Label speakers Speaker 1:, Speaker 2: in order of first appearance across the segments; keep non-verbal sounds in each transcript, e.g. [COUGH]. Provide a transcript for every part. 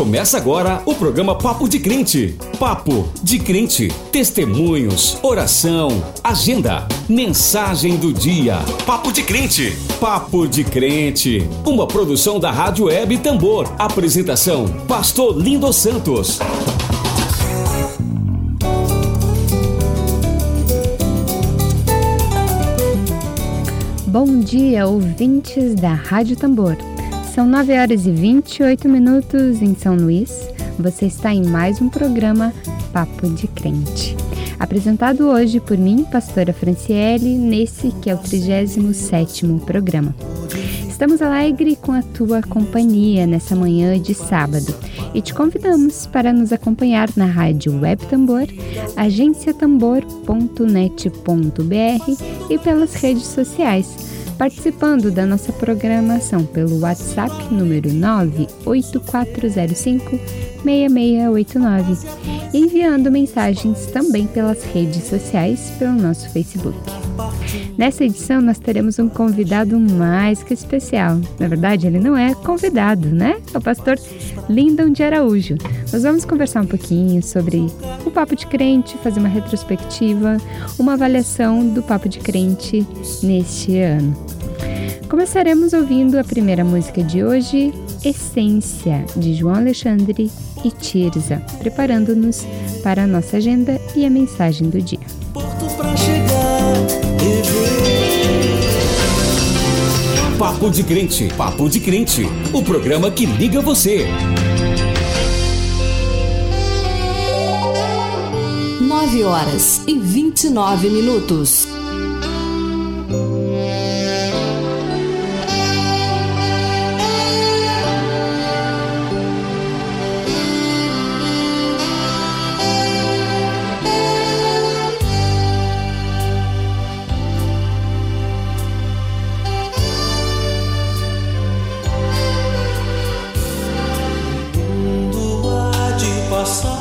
Speaker 1: Começa agora o programa Papo de Crente. Papo de Crente. Testemunhos, oração, agenda, mensagem do dia. Papo de Crente. Papo de Crente. Uma produção da Rádio Web Tambor. Apresentação: Pastor Lindo Santos.
Speaker 2: Bom dia, ouvintes da Rádio Tambor. São 9 horas e 28 minutos em São Luís. Você está em mais um programa Papo de Crente. Apresentado hoje por mim, pastora Franciele, nesse que é o 37º programa. Estamos alegres com a tua companhia nessa manhã de sábado e te convidamos para nos acompanhar na rádio Web Tambor, agenciatambor.net.br e pelas redes sociais participando da nossa programação pelo WhatsApp número 98405 6689 e enviando mensagens também pelas redes sociais pelo nosso Facebook. Nessa edição nós teremos um convidado mais que especial. Na verdade, ele não é convidado, né? É o pastor Lindon de Araújo. Nós vamos conversar um pouquinho sobre o Papo de Crente, fazer uma retrospectiva, uma avaliação do Papo de Crente neste ano. Começaremos ouvindo a primeira música de hoje, Essência, de João Alexandre e Tirza, preparando-nos para a nossa agenda e a mensagem do dia.
Speaker 1: Papo de Crente, Papo de Crente, o programa que liga você.
Speaker 3: Nove horas e vinte e nove minutos. sorry.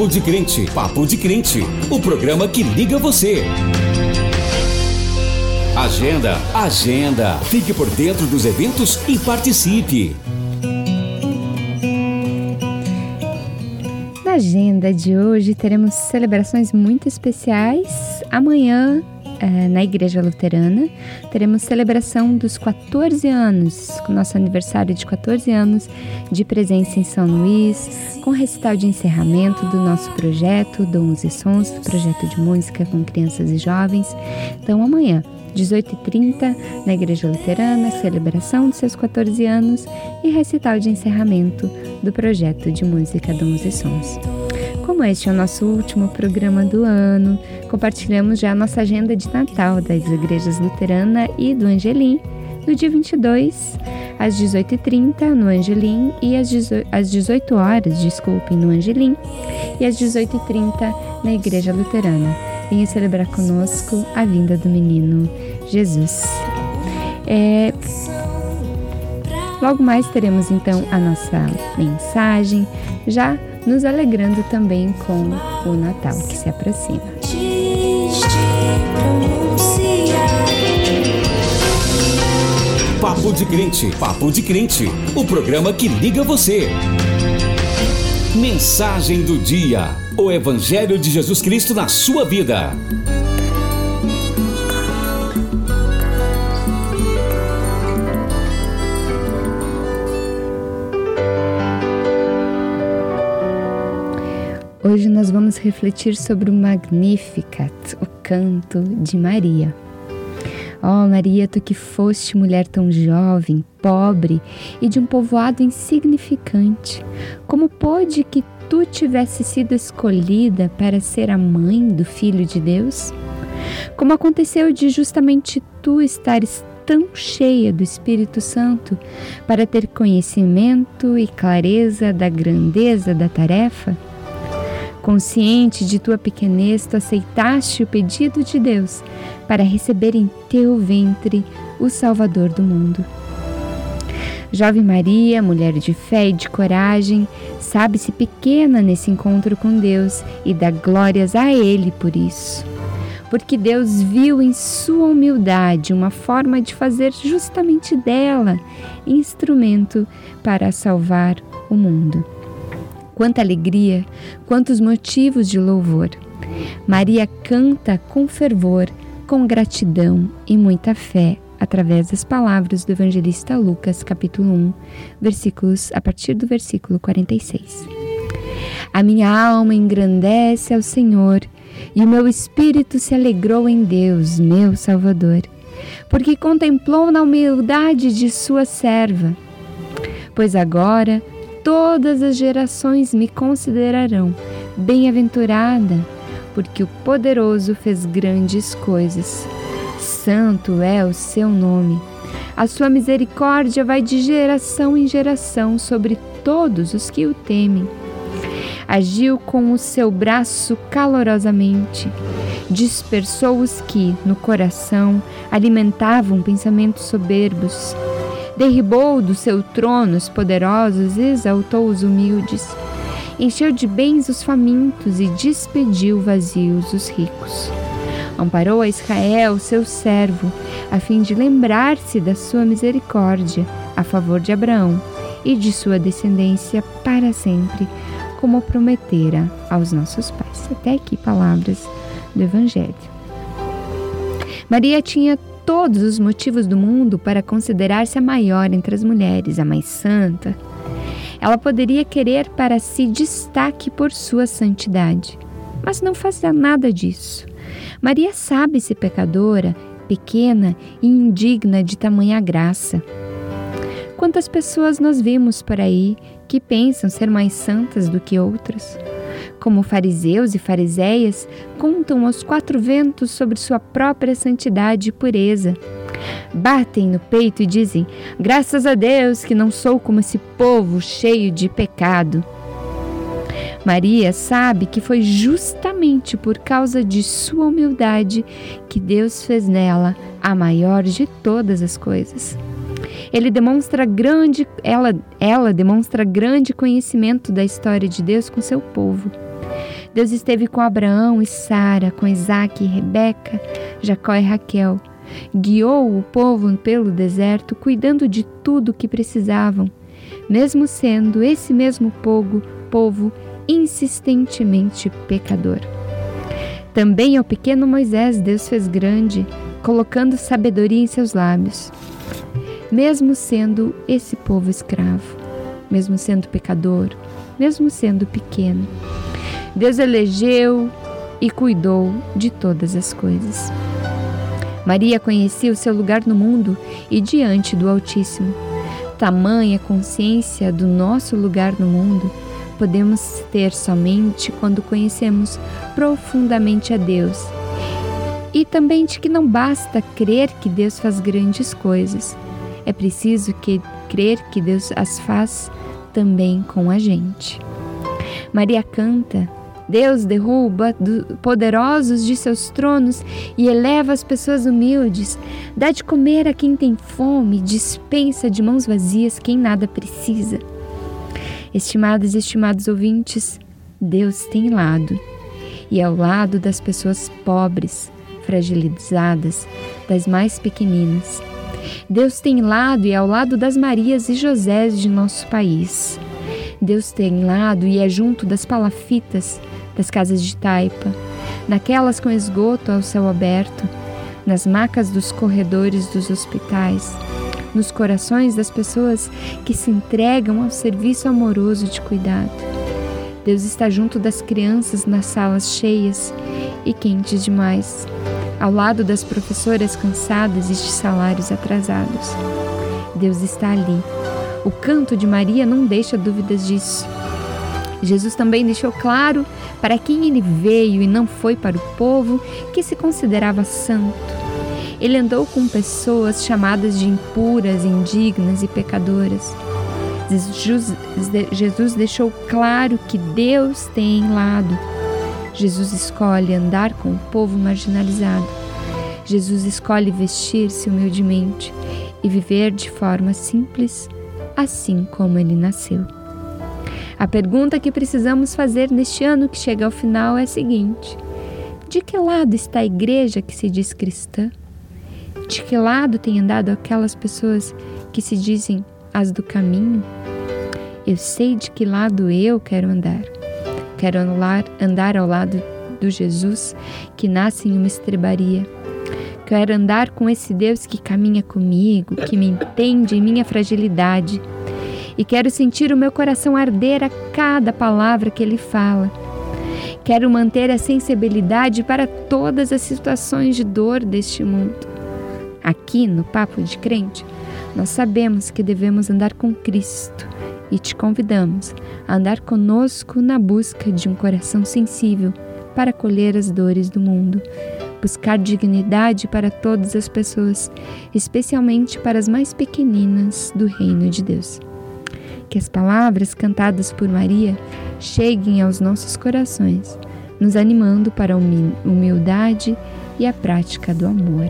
Speaker 1: Papo de Crente. Papo de Crente. O programa que liga você. Agenda, agenda. Fique por dentro dos eventos e participe.
Speaker 2: Na agenda de hoje teremos celebrações muito especiais. Amanhã, eh, na Igreja Luterana, teremos celebração dos 14 anos, nosso aniversário de 14 anos de presença em São Luís, com recital de encerramento do nosso projeto Dons e Sons, projeto de música com crianças e jovens. Então, amanhã, 18h30, na Igreja Luterana, celebração dos seus 14 anos e recital de encerramento do projeto de música Dons e Sons. Como este é o nosso último programa do ano, compartilhamos já a nossa agenda de Natal das igrejas Luterana e do Angelim, no dia 22, às 18h30 no Angelim e às 18 horas, desculpem, no Angelim e às 18h30 na Igreja Luterana. Venha celebrar conosco a vinda do menino Jesus. É, logo mais teremos então a nossa mensagem, já nos alegrando também com o Natal que se aproxima.
Speaker 1: Papo de Crente, Papo de Crente, o programa que liga você. Mensagem do dia, o Evangelho de Jesus Cristo na sua vida.
Speaker 2: Hoje nós vamos refletir sobre o Magnificat, o canto de Maria. Ó oh, Maria, tu que foste mulher tão jovem, pobre e de um povoado insignificante, como pôde que tu tivesse sido escolhida para ser a mãe do Filho de Deus? Como aconteceu de justamente tu estares tão cheia do Espírito Santo para ter conhecimento e clareza da grandeza da tarefa? Consciente de tua pequenez, tu aceitaste o pedido de Deus para receber em teu ventre o Salvador do mundo. Jovem Maria, mulher de fé e de coragem, sabe-se pequena nesse encontro com Deus e dá glórias a Ele por isso. Porque Deus viu em sua humildade uma forma de fazer justamente dela instrumento para salvar o mundo quanta alegria, quantos motivos de louvor. Maria canta com fervor, com gratidão e muita fé através das palavras do evangelista Lucas, capítulo 1, versículos a partir do versículo 46. A minha alma engrandece ao Senhor, e o meu espírito se alegrou em Deus, meu Salvador, porque contemplou na humildade de sua serva. Pois agora todas as gerações me considerarão bem-aventurada, porque o poderoso fez grandes coisas. Santo é o seu nome. A sua misericórdia vai de geração em geração sobre todos os que o temem. Agiu com o seu braço calorosamente, dispersou os que, no coração, alimentavam pensamentos soberbos derribou do seu trono os poderosos e exaltou os humildes. Encheu de bens os famintos e despediu vazios os ricos. Amparou a Israel, seu servo, a fim de lembrar-se da sua misericórdia a favor de Abraão e de sua descendência para sempre, como prometera aos nossos pais. Até aqui, palavras do Evangelho. Maria tinha todos os motivos do mundo para considerar-se a maior entre as mulheres, a mais santa. Ela poderia querer para si destaque por sua santidade, mas não fazia nada disso. Maria sabe-se pecadora, pequena e indigna de tamanha graça. Quantas pessoas nós vimos por aí que pensam ser mais santas do que outras? Como fariseus e fariseias, contam aos quatro ventos sobre sua própria santidade e pureza. Batem no peito e dizem: Graças a Deus que não sou como esse povo cheio de pecado. Maria sabe que foi justamente por causa de sua humildade que Deus fez nela a maior de todas as coisas. Ele demonstra grande, ela, ela demonstra grande conhecimento da história de Deus com seu povo. Deus esteve com Abraão e Sara, com Isaac e Rebeca, Jacó e Raquel. Guiou o povo pelo deserto, cuidando de tudo o que precisavam, mesmo sendo esse mesmo povo, povo insistentemente pecador. Também ao pequeno Moisés Deus fez grande, colocando sabedoria em seus lábios. Mesmo sendo esse povo escravo, mesmo sendo pecador, mesmo sendo pequeno, Deus elegeu e cuidou de todas as coisas. Maria conhecia o seu lugar no mundo e diante do Altíssimo. Tamanha consciência do nosso lugar no mundo podemos ter somente quando conhecemos profundamente a Deus. E também de que não basta crer que Deus faz grandes coisas. É preciso que crer que Deus as faz também com a gente. Maria canta: Deus derruba poderosos de seus tronos e eleva as pessoas humildes. Dá de comer a quem tem fome, dispensa de mãos vazias quem nada precisa. Estimados e estimados ouvintes, Deus tem lado, e ao lado das pessoas pobres, fragilizadas, das mais pequeninas. Deus tem lado e ao lado das Marias e Josés de nosso país. Deus tem lado e é junto das palafitas, das casas de taipa, naquelas com esgoto ao céu aberto, nas macas dos corredores dos hospitais nos corações das pessoas que se entregam ao serviço amoroso de cuidado. Deus está junto das crianças nas salas cheias e quentes demais, ao lado das professoras cansadas e de salários atrasados. Deus está ali. O canto de Maria não deixa dúvidas disso. Jesus também deixou claro para quem ele veio e não foi para o povo que se considerava santo ele andou com pessoas chamadas de impuras, indignas e pecadoras. Jesus deixou claro que Deus tem lado. Jesus escolhe andar com o povo marginalizado. Jesus escolhe vestir-se humildemente e viver de forma simples, assim como ele nasceu. A pergunta que precisamos fazer neste ano que chega ao final é a seguinte: de que lado está a igreja que se diz cristã? De que lado tem andado aquelas pessoas que se dizem as do caminho? Eu sei de que lado eu quero andar. Quero andar ao lado do Jesus que nasce em uma estrebaria. Quero andar com esse Deus que caminha comigo, que me entende em minha fragilidade. E quero sentir o meu coração arder a cada palavra que ele fala. Quero manter a sensibilidade para todas as situações de dor deste mundo. Aqui no Papo de Crente, nós sabemos que devemos andar com Cristo e te convidamos a andar conosco na busca de um coração sensível para acolher as dores do mundo, buscar dignidade para todas as pessoas, especialmente para as mais pequeninas do reino de Deus. Que as palavras cantadas por Maria cheguem aos nossos corações, nos animando para a humildade e a prática do amor.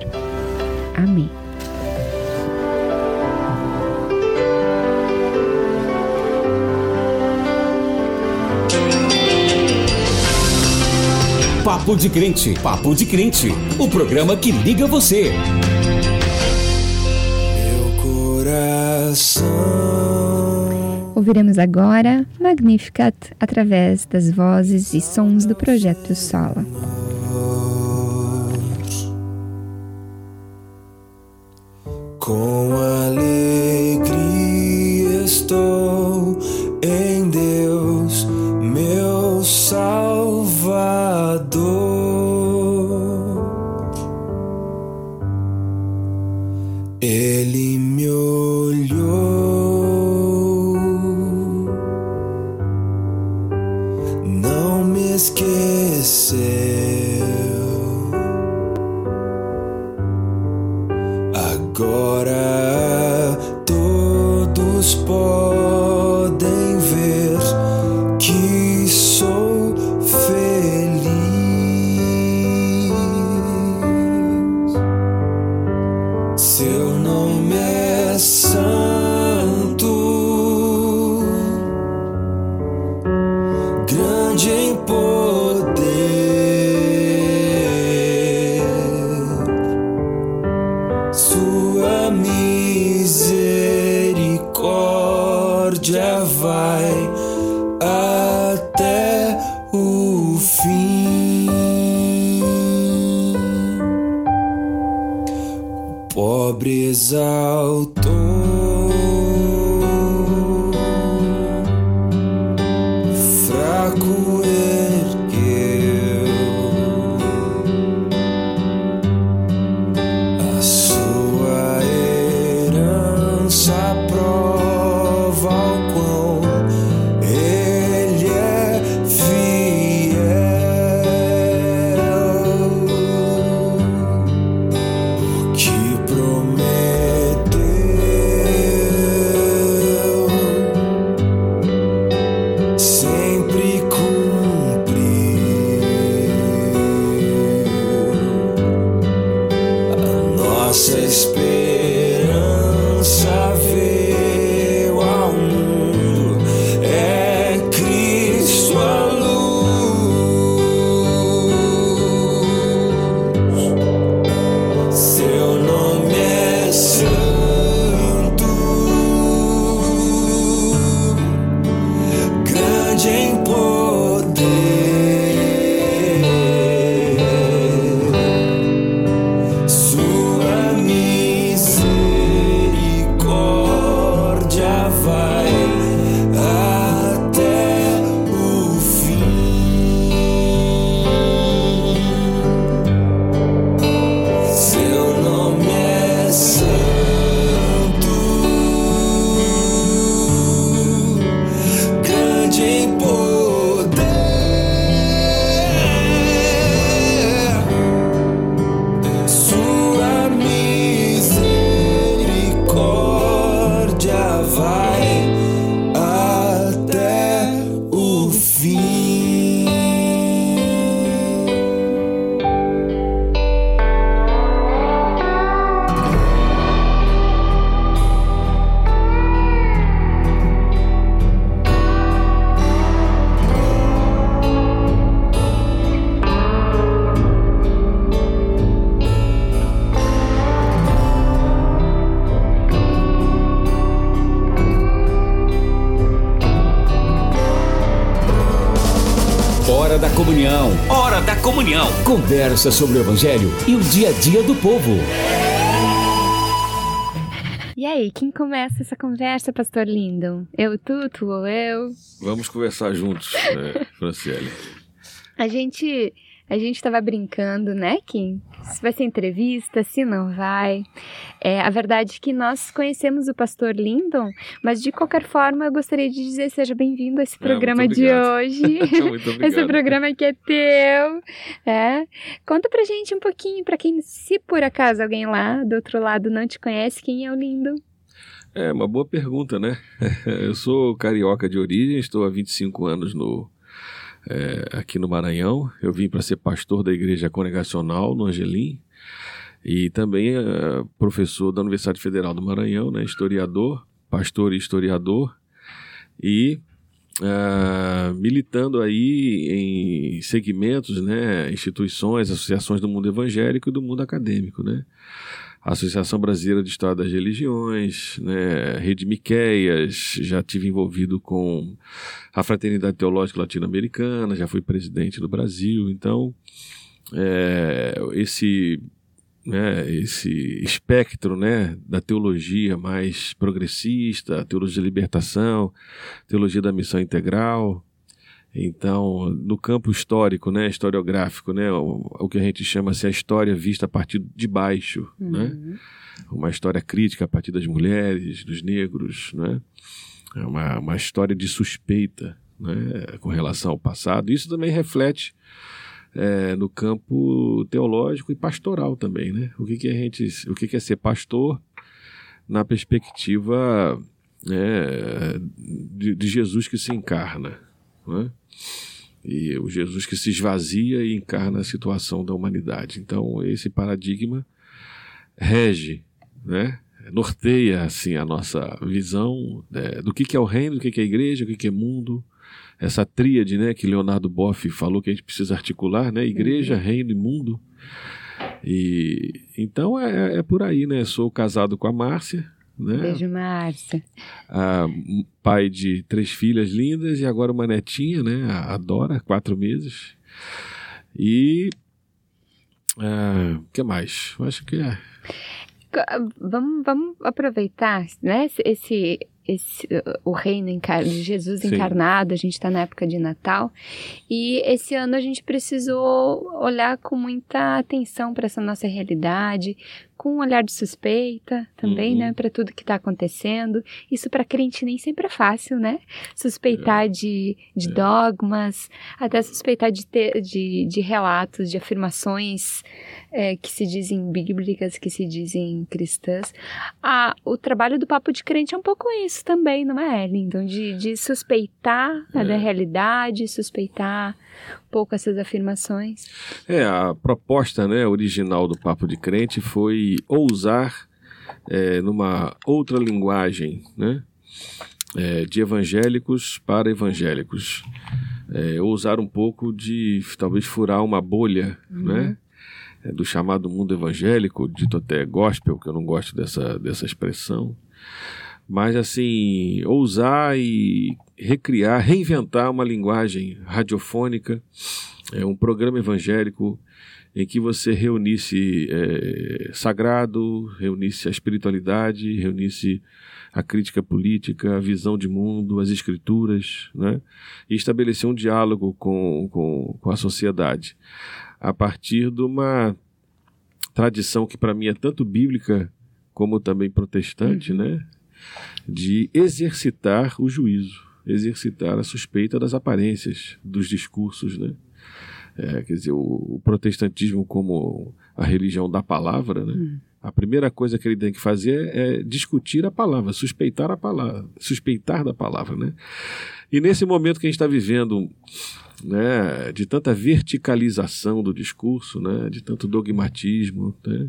Speaker 2: Amém.
Speaker 1: Papo de Crente, Papo de Crente, o programa que liga você.
Speaker 2: Meu coração. Ouviremos agora Magnificat através das vozes e sons do projeto Sola.
Speaker 1: Conversa sobre o evangelho e o dia a dia do povo.
Speaker 2: E aí, quem começa essa conversa, pastor Lindon? Eu, tu, tu ou eu?
Speaker 4: Vamos conversar juntos, [LAUGHS] né, Franciele?
Speaker 2: A gente, a gente tava brincando, né, Kim? Se vai ser entrevista, se não vai. É, a verdade é que nós conhecemos o pastor Lindon, mas de qualquer forma eu gostaria de dizer seja bem-vindo a esse
Speaker 4: Ah,
Speaker 2: programa [LAUGHS]
Speaker 4: muito
Speaker 2: de hoje. Esse programa que é teu. É. Conta pra gente um pouquinho, pra quem, se por acaso alguém lá do outro lado não te conhece, quem é o Lindon?
Speaker 4: É uma boa pergunta, né? [LAUGHS] Eu sou carioca de origem, estou há 25 anos no, é, aqui no Maranhão. Eu vim para ser pastor da Igreja Congregacional no Angelim e também é, professor da Universidade Federal do Maranhão, né? historiador, pastor e historiador e ah, militando aí em segmentos, né, instituições, associações do mundo evangélico e do mundo acadêmico, né? Associação Brasileira de História das Religiões, né, Rede Miqueias, já tive envolvido com a Fraternidade Teológica Latino-Americana, já fui presidente do Brasil, então é, esse né, esse espectro né, da teologia mais progressista, teologia da libertação, teologia da missão integral. Então, no campo histórico, né, historiográfico, né, o, o que a gente chama assim, a história vista a partir de baixo, né? uma história crítica a partir das mulheres, dos negros, né? É uma, uma história de suspeita né? com relação ao passado. Isso também reflete é, no campo teológico e pastoral também, né? O que, que a gente, o que, que é ser pastor na perspectiva né, de, de Jesus que se encarna, né? E o Jesus que se esvazia e encarna a situação da humanidade. Então esse paradigma rege, né? Norteia assim a nossa visão né, do que, que é o reino, do que, que é a igreja, o que, que é mundo, essa tríade né, que Leonardo Boff falou que a gente precisa articular, né, igreja, reino e mundo. E então é, é por aí, né? Sou casado com a Márcia, né?
Speaker 2: Beijo, Márcia.
Speaker 4: Ah, pai de três filhas lindas e agora uma netinha, né? A Dora, quatro meses. E ah, o que mais? Eu acho que é.
Speaker 2: Vamos, vamos aproveitar, né? esse- Esse, o reino de Jesus
Speaker 4: Sim.
Speaker 2: encarnado, a gente está na época de Natal, e esse ano a gente precisou olhar com muita atenção para essa nossa realidade, com um olhar de suspeita também,
Speaker 4: Uhum.
Speaker 2: né, para tudo que está acontecendo. Isso para crente nem sempre é fácil, né? Suspeitar de, de
Speaker 4: É.
Speaker 2: dogmas, até suspeitar de, ter, de, de relatos, de afirmações é, que se dizem bíblicas, que se dizem cristãs. Ah, o trabalho do Papo de Crente é um pouco isso também, não é, Lindon? De, de suspeitar
Speaker 4: É.
Speaker 2: da realidade, suspeitar pouco essas afirmações.
Speaker 4: É, a proposta né, original do Papo de Crente foi ousar é, numa outra linguagem, né? é, de evangélicos para evangélicos. É, ousar um pouco de talvez furar uma bolha, né? é, do chamado mundo evangélico, dito até gospel, que eu não gosto dessa, dessa expressão. Mas, assim, ousar e recriar, reinventar uma linguagem radiofônica, é, um programa evangélico em que você reunisse é, sagrado, reunisse a espiritualidade, reunisse a crítica política, a visão de mundo, as escrituras, né? e estabelecer um diálogo com, com, com a sociedade a partir de uma tradição que para mim é tanto bíblica como também protestante, né? De exercitar o juízo, exercitar a suspeita das aparências, dos discursos, né? É, quer dizer, o, o protestantismo como a religião da palavra, né? A primeira coisa que ele tem que fazer é discutir a palavra, suspeitar a palavra, suspeitar da palavra, né? E nesse momento que a gente está vivendo, né, de tanta verticalização do discurso, né, de tanto dogmatismo, né,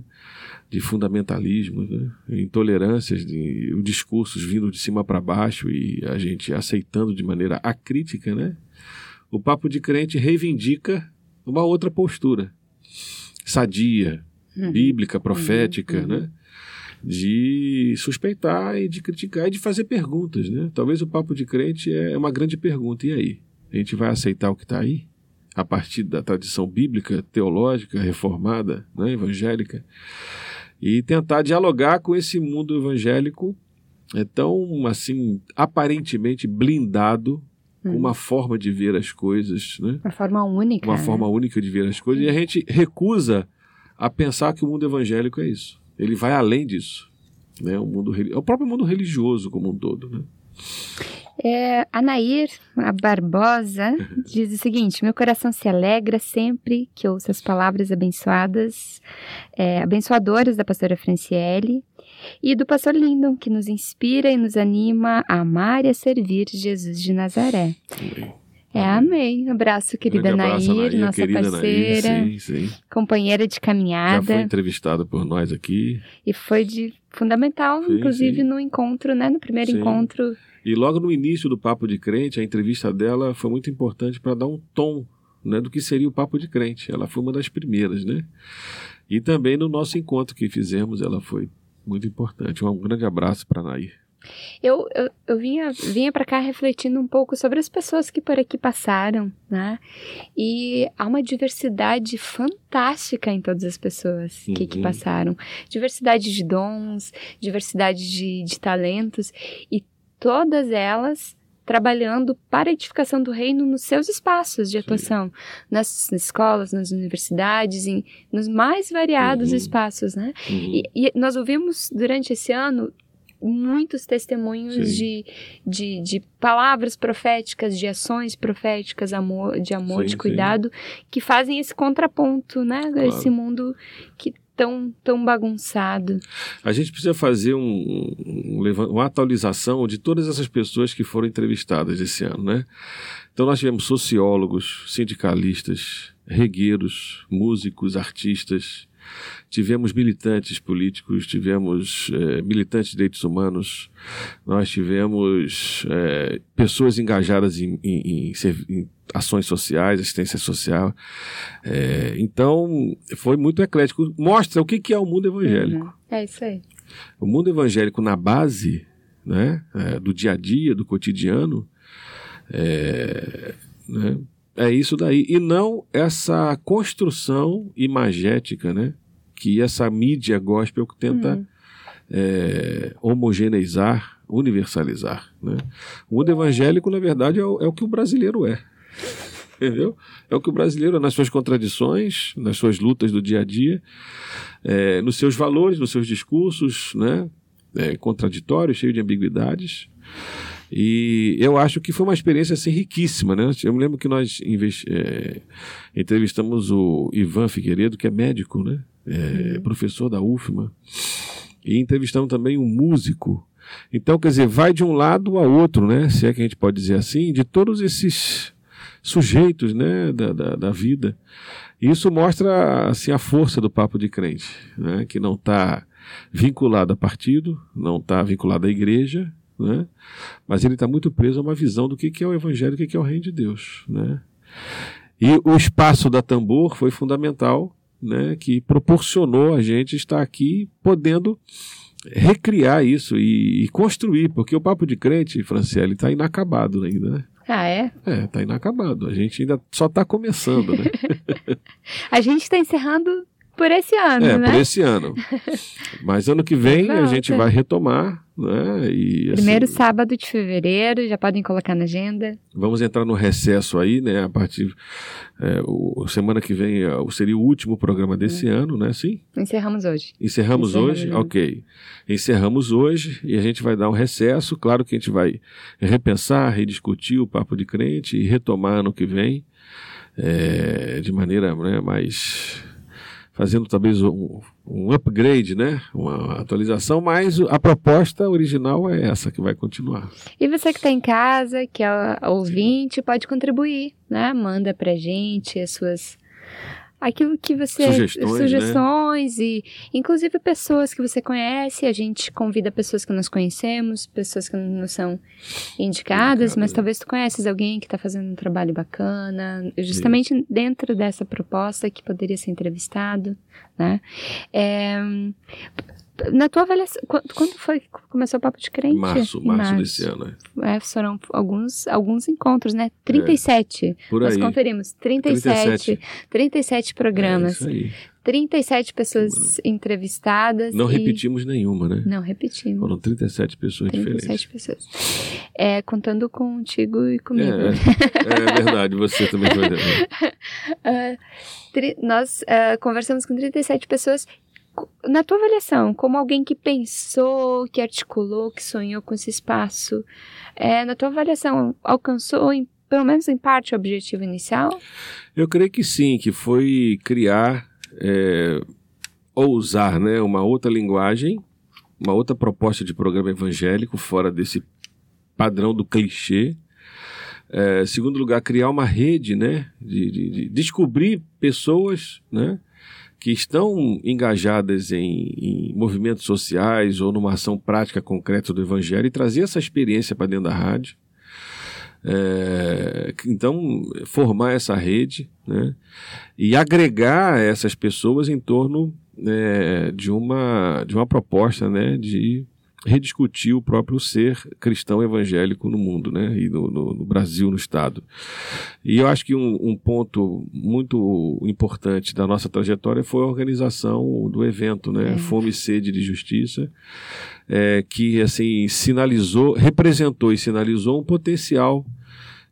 Speaker 4: de fundamentalismo, né, intolerâncias, de os discursos vindo de cima para baixo e a gente aceitando de maneira acrítica, né? O papo de crente reivindica uma outra postura, sadia, bíblica, profética, né? De suspeitar e de criticar e de fazer perguntas, né? Talvez o papo de crente é uma grande pergunta. E aí? A gente vai aceitar o que está aí? A partir da tradição bíblica, teológica, reformada, né? evangélica? E tentar dialogar com esse mundo evangélico é tão, assim, aparentemente blindado com uma forma de ver as coisas, né?
Speaker 2: Uma forma única.
Speaker 4: uma
Speaker 2: né?
Speaker 4: forma única de ver as coisas, e a gente recusa a pensar que o mundo evangélico é isso. Ele vai além disso. Né? O, mundo, é o próprio mundo religioso como um todo. Né?
Speaker 2: É, a Nair, a Barbosa, diz o seguinte: Meu coração se alegra sempre que ouço as palavras abençoadas, é, abençoadoras da pastora Franciele e do pastor Lindon, que nos inspira e nos anima a amar e a servir Jesus de Nazaré. É, amém. Abraço, querida
Speaker 4: abraço,
Speaker 2: Nair, nossa
Speaker 4: querida
Speaker 2: parceira,
Speaker 4: Nair, sim, sim.
Speaker 2: companheira de
Speaker 4: Já foi
Speaker 2: caminhada.
Speaker 4: entrevistada por nós aqui.
Speaker 2: E foi de fundamental,
Speaker 4: Sim,
Speaker 2: inclusive, no encontro, né? No primeiro encontro.
Speaker 4: E logo no início do Papo de Crente, a entrevista dela foi muito importante para dar um tom né, do que seria o Papo de Crente. Ela foi uma das primeiras, né? E também no nosso encontro que fizemos, ela foi muito importante. Um grande abraço para a Nair.
Speaker 2: Eu, eu, eu vinha, vinha para cá refletindo um pouco sobre as pessoas que por aqui passaram, né? E há uma diversidade fantástica em todas as pessoas que aqui
Speaker 4: Uhum.
Speaker 2: passaram. Diversidade de dons, diversidade de, de talentos e todas elas trabalhando para a edificação do reino nos seus espaços de atuação, nas escolas, nas universidades, em, nos mais variados
Speaker 4: Uhum.
Speaker 2: espaços, né?
Speaker 4: Uhum.
Speaker 2: E, e nós ouvimos durante esse ano muitos testemunhos
Speaker 4: Sim.
Speaker 2: de, de, de palavras proféticas, de ações proféticas, amor, de amor,
Speaker 4: Sim,
Speaker 2: de
Speaker 4: sim.
Speaker 2: cuidado, que fazem esse contraponto, né?
Speaker 4: Claro.
Speaker 2: Esse mundo que tão, tão bagunçado.
Speaker 4: A gente precisa fazer um, um uma atualização de todas essas pessoas que foram entrevistadas esse ano, né? Então nós tivemos sociólogos, sindicalistas, regueiros, músicos, artistas. Tivemos militantes políticos, tivemos é, militantes de direitos humanos, nós tivemos é, pessoas engajadas em, em, em, em, ações sociais, assistência social. É, então, foi muito eclético. Mostra o que, que é o mundo evangélico. Uhum.
Speaker 2: É isso aí.
Speaker 4: O mundo evangélico na base né, é, do dia a dia, do cotidiano, é, né, é isso daí. E não essa construção imagética, né? Que essa mídia gospel tenta uhum. é, homogeneizar, universalizar. Né? O mundo evangélico, na verdade, é o, é o que o brasileiro é. [LAUGHS] Entendeu? É o que o brasileiro, nas suas contradições, nas suas lutas do dia a dia, é, nos seus valores, nos seus discursos, né? É, contraditórios, cheio de ambiguidades. E eu acho que foi uma experiência assim, riquíssima. Né? Eu me lembro que nós é, entrevistamos o Ivan Figueiredo, que é médico, né? É, uhum. professor da UFMA, e entrevistamos também um músico. Então, quer dizer, vai de um lado a outro, né? se é que a gente pode dizer assim, de todos esses sujeitos né? da, da, da vida. E isso mostra assim, a força do papo de crente, né? que não está vinculado a partido, não está vinculado à igreja, né? mas ele está muito preso a uma visão do que, que é o evangelho, do que, que é o reino de Deus. Né? E o espaço da tambor foi fundamental, né, que proporcionou a gente estar aqui podendo recriar isso e, e construir, porque o papo de crente, Franciele, está inacabado ainda, né?
Speaker 2: Ah, é?
Speaker 4: É, está inacabado. A gente ainda só está começando, né? [LAUGHS]
Speaker 2: a gente está encerrando por esse ano,
Speaker 4: é,
Speaker 2: né?
Speaker 4: por esse ano. [LAUGHS] Mas ano que vem a gente vai retomar, né? E,
Speaker 2: assim, Primeiro sábado de fevereiro, já podem colocar na agenda.
Speaker 4: Vamos entrar no recesso aí, né? A partir é, o, semana que vem é, seria o último programa desse hum. ano, né? Sim.
Speaker 2: Encerramos hoje.
Speaker 4: Encerramos, Encerramos hoje, ok. Encerramos hoje e a gente vai dar um recesso. Claro que a gente vai repensar, rediscutir o papo de crente e retomar ano que vem é, de maneira né, mais fazendo talvez um, um, upgrade, né? uma atualização, mas a proposta original é essa que vai continuar.
Speaker 2: E você que está em casa, que é ouvinte, pode contribuir, né? Manda para gente as suas aquilo que você
Speaker 4: sugestões,
Speaker 2: sugestões
Speaker 4: né?
Speaker 2: e inclusive pessoas que você conhece a gente convida pessoas que nós conhecemos pessoas que não são indicadas mas talvez tu conheces alguém que está fazendo um trabalho bacana justamente Isso. dentro dessa proposta que poderia ser entrevistado né é, na tua avaliação, quando foi que começou o Papo de Crente?
Speaker 4: Março, março, março. desse ano.
Speaker 2: É. é, foram alguns, alguns encontros, né? 37. É,
Speaker 4: por
Speaker 2: aí. Nós conferimos 37, 37, 37 programas. É isso aí. 37 pessoas entrevistadas.
Speaker 4: Não e... repetimos nenhuma, né?
Speaker 2: Não repetimos.
Speaker 4: Foram 37 pessoas 37
Speaker 2: diferentes. 37 pessoas. É, contando contigo e comigo.
Speaker 4: É, é verdade, você também foi.
Speaker 2: uh, [LAUGHS] tri... Nós uh, conversamos com 37 pessoas na tua avaliação, como alguém que pensou, que articulou, que sonhou com esse espaço, é, na tua avaliação, alcançou, em, pelo menos em parte, o objetivo inicial?
Speaker 4: Eu creio que sim, que foi criar, é, ousar né, uma outra linguagem, uma outra proposta de programa evangélico, fora desse padrão do clichê. É, segundo lugar, criar uma rede, né, de, de, de descobrir pessoas, né, que estão engajadas em, em, movimentos sociais ou numa ação prática concreta do Evangelho e trazer essa experiência para dentro da rádio. É, então, formar essa rede né, e agregar essas pessoas em torno é, de, uma, de uma proposta né, de rediscutir o próprio ser cristão evangélico no mundo, né? E no, no, no Brasil, no Estado. E eu acho que um, um, ponto muito importante da nossa trajetória foi a organização do evento, né? É. Fome e Sede de Justiça, é, que assim sinalizou, representou e sinalizou um potencial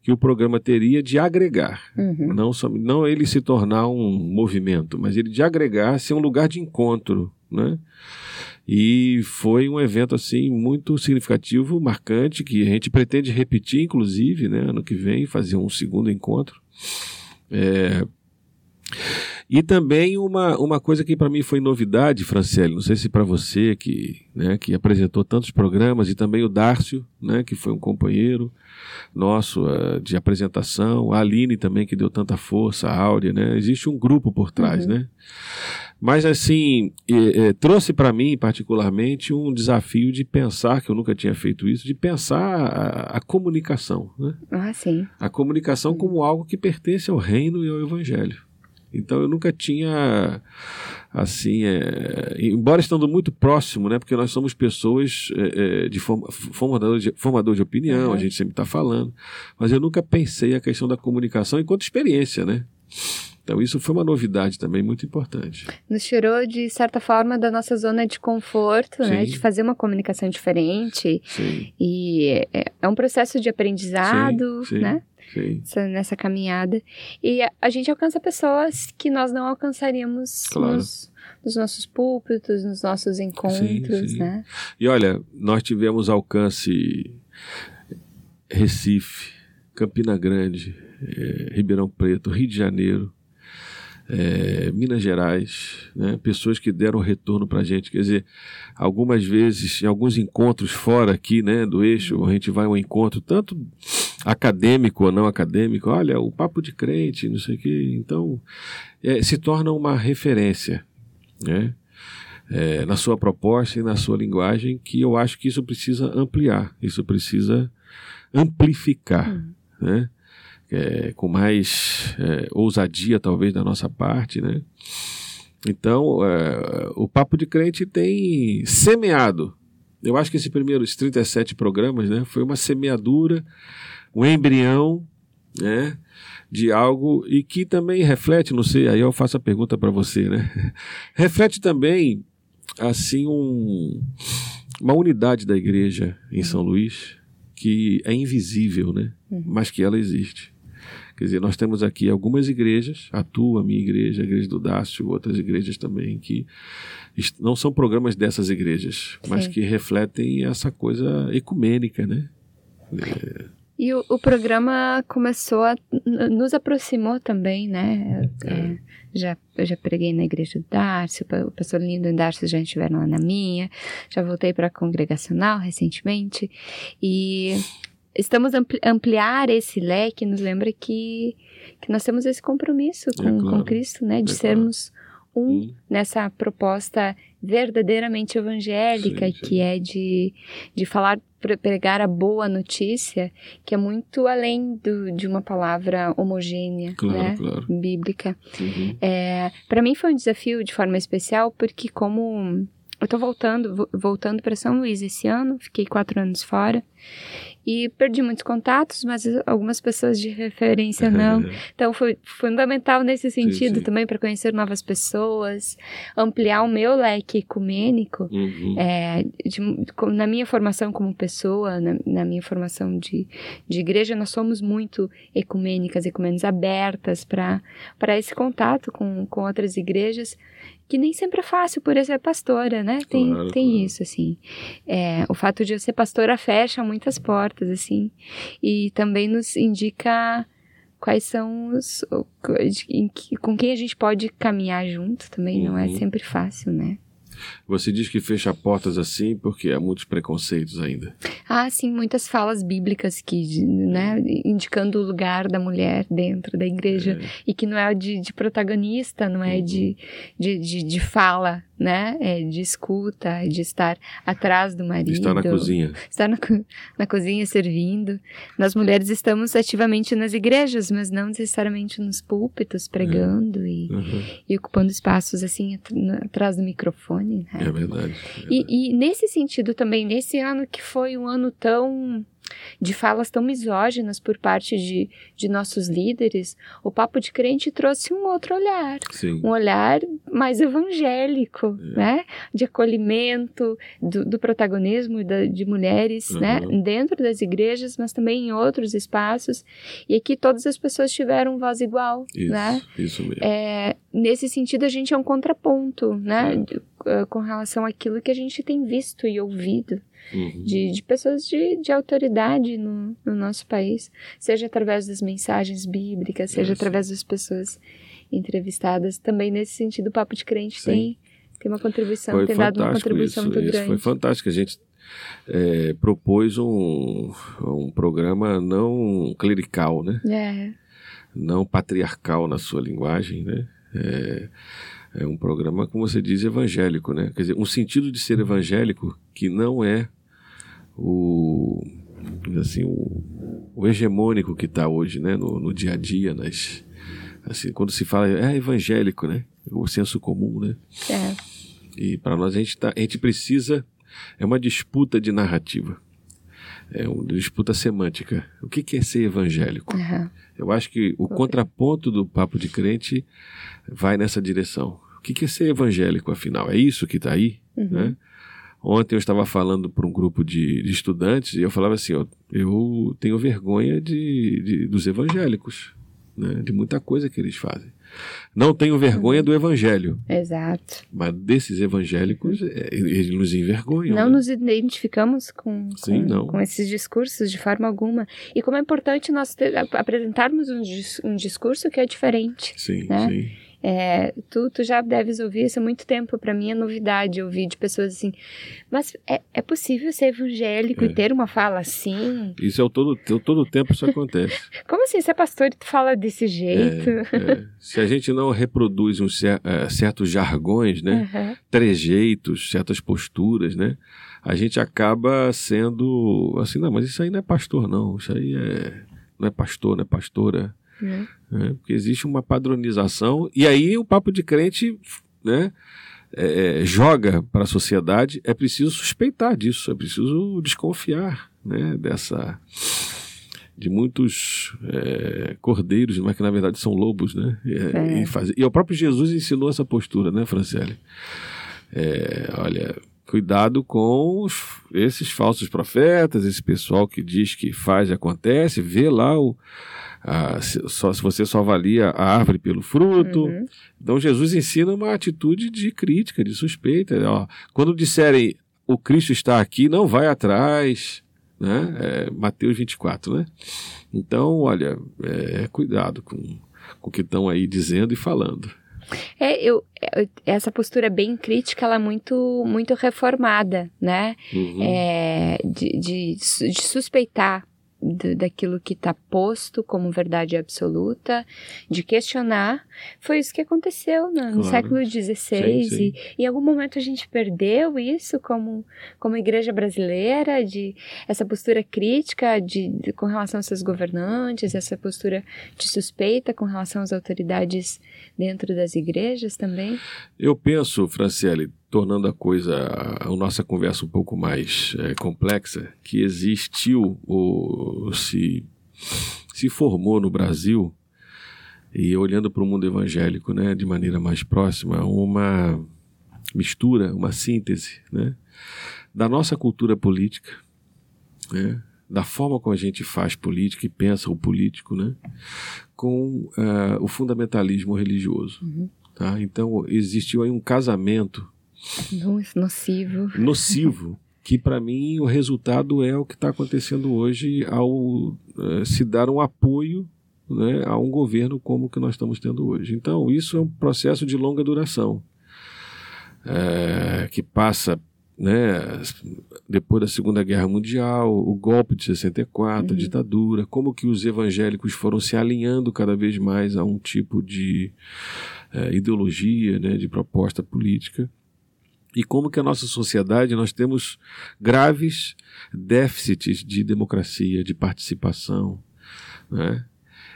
Speaker 4: que o programa teria de agregar, uhum. não, só, não ele se tornar um movimento, mas ele de agregar, ser um lugar de encontro, né? E foi um evento assim muito significativo, marcante, que a gente pretende repetir, inclusive, né, ano que vem, fazer um segundo encontro. É... E também uma, uma coisa que para mim foi novidade, Franciele, não sei se para você que, né, que apresentou tantos programas, e também o Dárcio, né, que foi um companheiro nosso uh, de apresentação, a Aline também que deu tanta força, a Áurea, né, existe um grupo por trás, uhum. né? Mas, assim, eh, eh, trouxe para mim, particularmente, um desafio de pensar, que eu nunca tinha feito isso, de pensar a, a comunicação. Né?
Speaker 2: Ah, sim.
Speaker 4: A comunicação como algo que pertence ao reino e ao evangelho. Então eu nunca tinha, assim, é, embora estando muito próximo, né, porque nós somos pessoas é, é, de form, formador, de formador de opinião,
Speaker 2: Uhum.
Speaker 4: a gente sempre está falando, mas eu nunca pensei a questão da comunicação enquanto experiência, né? Então isso foi uma novidade também muito importante.
Speaker 2: Nos tirou, de certa forma, da nossa zona de conforto, né?
Speaker 4: Sim.
Speaker 2: De fazer uma comunicação diferente.
Speaker 4: Sim,
Speaker 2: E é, é um processo de aprendizado,
Speaker 4: Sim,
Speaker 2: né?
Speaker 4: sim.
Speaker 2: Essa- Nessa caminhada. E a, gente alcança pessoas que nós não alcançaríamos
Speaker 4: Claro.
Speaker 2: nos, nos nossos púlpitos, nos nossos encontros, né?
Speaker 4: E olha, nós tivemos alcance Recife, Campina Grande, eh, Ribeirão Preto, Rio de Janeiro, eh, Minas Gerais, né? pessoas que deram retorno para a gente. Quer dizer, algumas vezes, em alguns encontros fora aqui né, do eixo, a gente vai a um encontro, tanto acadêmico ou não acadêmico, olha, o papo de crente, não sei o quê. Então, eh, se torna uma referência. Né? é, na sua proposta e na sua linguagem, que eu acho que isso precisa ampliar, isso precisa amplificar, né? É, com mais é, ousadia, talvez, da nossa parte, né? Então, é, o Papo de Crente tem semeado. Eu acho que esses 37 programas, né, foi uma semeadura, um embrião, né, de algo e que também reflete, não sei, aí eu faço a pergunta para você, né? [LAUGHS] reflete também assim um, uma unidade da igreja em São Luís que é invisível, né? Mas que ela existe. Quer dizer, nós temos aqui algumas igrejas, a tua, a minha igreja, a igreja do Dácio, outras igrejas também, que não são programas dessas igrejas, mas
Speaker 2: Sim.
Speaker 4: que refletem essa coisa ecumênica, né?
Speaker 2: E o, o programa começou a nos aproximou também, né? É, já, eu já preguei na igreja do Darcy, o pa- o pastor Lindo e o Darcy já estiveram lá na minha, já voltei para a congregacional recentemente e estamos ampli ampliar esse leque nos lembra que, que nós temos esse compromisso com,
Speaker 4: É claro.
Speaker 2: com Cristo, né? De
Speaker 4: É claro.
Speaker 2: sermos um
Speaker 4: Hum,
Speaker 2: nessa proposta verdadeiramente evangélica,
Speaker 4: Sim, sim.
Speaker 2: que é de, de falar, pre- pregar a boa notícia, que é muito além do, de uma palavra homogênea,
Speaker 4: Claro,
Speaker 2: né?
Speaker 4: claro.
Speaker 2: Bíblica.
Speaker 4: uhum.
Speaker 2: É, para mim foi um desafio de forma especial, porque como eu tô voltando, vo- voltando para São Luís esse ano, fiquei quatro anos fora, e perdi muitos contatos, mas algumas pessoas de referência não. [LAUGHS] Então foi fundamental nesse sentido
Speaker 4: sim.
Speaker 2: também para conhecer novas pessoas, ampliar o meu leque ecumênico.
Speaker 4: Uhum.
Speaker 2: É, de- na minha formação como pessoa, na, na minha formação de, de igreja, nós somos muito ecumênicas, ecumênicas abertas para esse contato com, com outras igrejas, que nem sempre é fácil por eu ser pastora, né? Tem,
Speaker 4: Claro,
Speaker 2: tem
Speaker 4: claro.
Speaker 2: isso, assim. É, o fato de eu ser pastora fecha muitas portas, assim, e também nos indica quais são os. com quem a gente pode caminhar junto também, não é
Speaker 4: Uhum.
Speaker 2: sempre fácil, né?
Speaker 4: Você diz que fecha portas assim porque há muitos preconceitos ainda.
Speaker 2: Ah, sim, muitas falas bíblicas que, né, indicando o lugar da mulher dentro da igreja e que não é de, de protagonista, não é de, de, de, de fala, né, é de escuta, é de estar atrás do marido.
Speaker 4: Está na cozinha.
Speaker 2: Estar na, na cozinha servindo. Nós mulheres estamos ativamente nas igrejas, mas não necessariamente nos púlpitos, pregando e,
Speaker 4: Uhum.
Speaker 2: e ocupando espaços assim atrás do microfone, né?
Speaker 4: É verdade.
Speaker 2: E, e nesse sentido também, nesse ano que foi um ano tão de falas tão misóginas por parte de, de nossos líderes, o Papo de Crente trouxe um outro olhar,
Speaker 4: Sim.
Speaker 2: um olhar mais evangélico, né? De acolhimento, do, do protagonismo da- de mulheres, né?
Speaker 4: Uhum.
Speaker 2: Dentro das igrejas, mas também em outros espaços. E aqui todas as pessoas tiveram voz igual,
Speaker 4: Isso,
Speaker 2: né?
Speaker 4: isso mesmo.
Speaker 2: É, nesse sentido, a gente é um contraponto, né?
Speaker 4: É.
Speaker 2: eh, com relação àquilo que a gente tem visto e ouvido
Speaker 4: Uhum.
Speaker 2: de, de pessoas de, de autoridade no, no nosso país, seja através das mensagens bíblicas, seja
Speaker 4: sim.
Speaker 2: através das pessoas entrevistadas. Também nesse sentido, o Papo de Crente
Speaker 4: Sim.
Speaker 2: tem, tem uma contribuição,
Speaker 4: Foi
Speaker 2: tem dado uma contribuição
Speaker 4: isso.
Speaker 2: muito
Speaker 4: Isso
Speaker 2: grande.
Speaker 4: foi fantástico. A gente é, propôs um, um programa não clerical, né?
Speaker 2: É,
Speaker 4: não patriarcal na sua linguagem, né? É, é um programa, como você diz, evangélico, né? Quer dizer, um sentido de ser evangélico que não é o assim o, o hegemônico que está hoje, né? No, no, dia a dia, nas assim, quando se fala é evangélico, né? O senso comum, né?
Speaker 2: É.
Speaker 4: E para nós a gente tá, a gente precisa é uma disputa de narrativa. É uma disputa semântica. O que, que é ser evangélico?
Speaker 2: Uhum.
Speaker 4: Eu acho que o contraponto do papo de crente vai nessa direção. O que, que é ser evangélico, afinal? É isso que está aí?
Speaker 2: Uhum.
Speaker 4: Né? Ontem eu estava falando para um grupo de, de, estudantes e eu falava assim: ó, eu tenho vergonha de, de, dos evangélicos, né? de muita coisa que eles fazem. Não tenho vergonha do evangelho.
Speaker 2: Exato.
Speaker 4: Mas desses evangélicos, é, eles nos envergonham.
Speaker 2: Não
Speaker 4: né?
Speaker 2: nos identificamos com,
Speaker 4: Sim,
Speaker 2: com,
Speaker 4: não.
Speaker 2: com esses discursos de forma alguma. E como é importante nós ter, apresentarmos um, um, discurso que é diferente.
Speaker 4: Sim,
Speaker 2: né?
Speaker 4: sim.
Speaker 2: É, tu, tu já deves ouvir isso há muito tempo. Para mim é novidade ouvir de pessoas assim. Mas é, é possível ser evangélico
Speaker 4: É.
Speaker 2: e ter uma fala assim?
Speaker 4: Isso é o todo, o todo tempo isso acontece. [LAUGHS]
Speaker 2: Como assim? Você é pastor e tu fala desse jeito?
Speaker 4: É, se a gente não reproduz uns cer- eh, certos jargões, né?
Speaker 2: Aham.
Speaker 4: trejeitos, certas posturas, né? A gente acaba sendo assim, não, mas isso aí não é pastor, não. Isso aí é, não é pastor, não é pastora.
Speaker 2: Né?
Speaker 4: Né? Porque existe uma padronização. E aí o papo de crente, né? é, joga para a sociedade, é preciso suspeitar disso, é preciso desconfiar né, dessa de muitos é, cordeiros, mas que na verdade são lobos, né? E,
Speaker 2: É.
Speaker 4: e, faz- e o próprio Jesus ensinou essa postura, né, Franciele? É, olha, cuidado com os- esses falsos profetas, esse pessoal que diz que faz e acontece, vê lá o a- se, só, se você só avalia a árvore pelo fruto.
Speaker 2: Uhum.
Speaker 4: Então Jesus ensina uma atitude de crítica, de suspeita. Ó, quando disserem o Cristo está aqui, não vai atrás. Né? É, Mateus 24, né? Então, olha, é, cuidado com, com o que estão aí dizendo e falando.
Speaker 2: É, eu, é, essa postura bem crítica, ela é muito, muito reformada, né?
Speaker 4: Uhum.
Speaker 2: É, de, de, de suspeitar do- daquilo que está posto como verdade absoluta, de questionar. Foi isso que aconteceu no, no
Speaker 4: Claro.
Speaker 2: século XVI
Speaker 4: Sim, sim.
Speaker 2: e em algum momento a gente perdeu isso como, como igreja brasileira, de essa postura crítica de, de- com relação aos seus governantes, essa postura de suspeita com relação às autoridades dentro das igrejas também.
Speaker 4: Eu penso, Franciele, tornando a coisa, a nossa conversa um pouco mais eh, complexa, que existiu, ou se, se formou no Brasil, e olhando para o mundo evangélico né, de maneira mais próxima, uma mistura, uma síntese né, da nossa cultura política, né, da forma como a gente faz política e pensa o político, né, com ah, o fundamentalismo religioso. Tá? Então existiu aí um casamento
Speaker 2: nocivo.
Speaker 4: nocivo que para mim o resultado é o que está acontecendo hoje ao eh, se dar um apoio né, a um governo como o que nós estamos tendo hoje. Então isso é um processo de longa duração eh, que passa né, depois da Segunda Guerra Mundial, o golpe de 64, a ditadura, como que os evangélicos foram se alinhando cada vez mais a um tipo de eh, ideologia, né, de proposta política e como que a nossa sociedade nós temos graves déficits de democracia, de participação, né?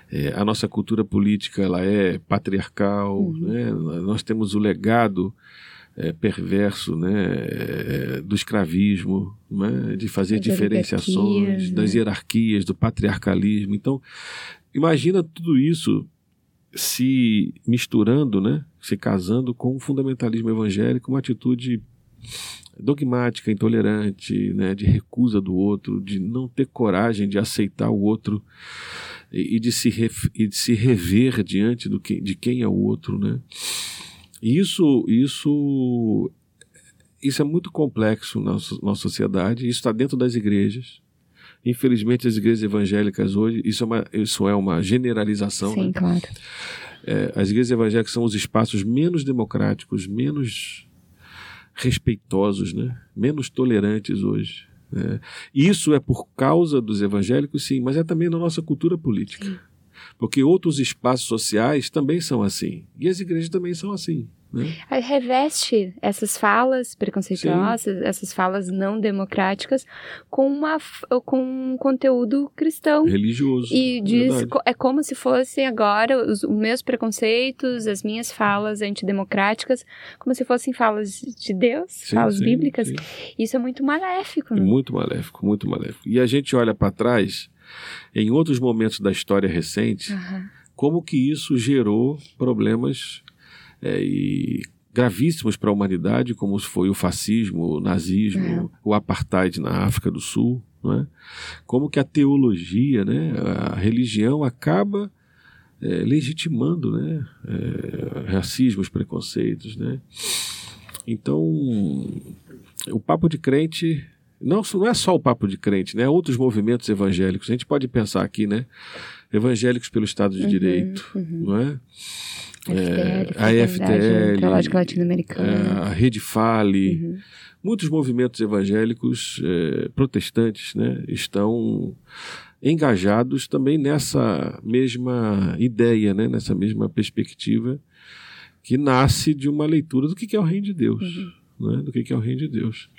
Speaker 4: É, a nossa cultura política ela é patriarcal, né? Nós temos o legado é, perverso, né, é, do escravismo, né, de fazer
Speaker 2: Das
Speaker 4: diferenciações,
Speaker 2: hierarquias, né?
Speaker 4: das hierarquias, do patriarcalismo. Então, imagina tudo isso se misturando, né, se casando com o fundamentalismo evangélico, uma atitude dogmática, intolerante, né, de recusa do outro, de não ter coragem de aceitar o outro e, e de, se e de se rever diante do que, de quem é o outro, né? Isso, isso, isso é muito complexo na nossa sociedade. Isso está dentro das igrejas. Infelizmente, as igrejas evangélicas hoje, isso é uma, isso é uma generalização.
Speaker 2: Sim,
Speaker 4: né?
Speaker 2: claro.
Speaker 4: É, as igrejas evangélicas são os espaços menos democráticos, menos respeitosos, né? menos tolerantes hoje. né? Isso é por causa dos evangélicos, sim, mas é também na nossa cultura política. Porque outros espaços sociais também são assim. E as igrejas também são assim. Né?
Speaker 2: Reveste essas falas preconceituosas, essas falas não democráticas, com, uma, com um conteúdo cristão.
Speaker 4: Religioso.
Speaker 2: E diz,
Speaker 4: verdade.
Speaker 2: co- é como se fossem agora os, os meus preconceitos, as minhas falas antidemocráticas, como se fossem falas de Deus,
Speaker 4: Sim,
Speaker 2: falas
Speaker 4: sim,
Speaker 2: bíblicas.
Speaker 4: sim.
Speaker 2: Isso é muito maléfico,
Speaker 4: É
Speaker 2: né?
Speaker 4: Muito maléfico, muito maléfico. E a gente olha para trás, em outros momentos da história recente,
Speaker 2: Aham.
Speaker 4: como que isso gerou problemas é, e gravíssimos para a humanidade, como foi o fascismo, o nazismo, o apartheid na África do Sul, não é? Como que a teologia, né, a religião acaba é, legitimando, né, é, racismos, preconceitos, né? Então, o papo de crente não, não é só o papo de crente, né? Outros movimentos evangélicos. A gente pode pensar aqui, né? Evangélicos pelo Estado de
Speaker 2: Uhum,
Speaker 4: Direito,
Speaker 2: uhum.
Speaker 4: não é?
Speaker 2: FTL,
Speaker 4: a
Speaker 2: Fraternidade
Speaker 4: FTL,
Speaker 2: Teológica
Speaker 4: É,
Speaker 2: Latino-Americana.
Speaker 4: a Rede Fale,
Speaker 2: Uhum.
Speaker 4: muitos movimentos evangélicos eh, protestantes né, estão engajados também nessa mesma ideia, né, nessa mesma perspectiva que nasce de uma leitura do que que é o reino de Deus. Né, do que é o reino de Deus.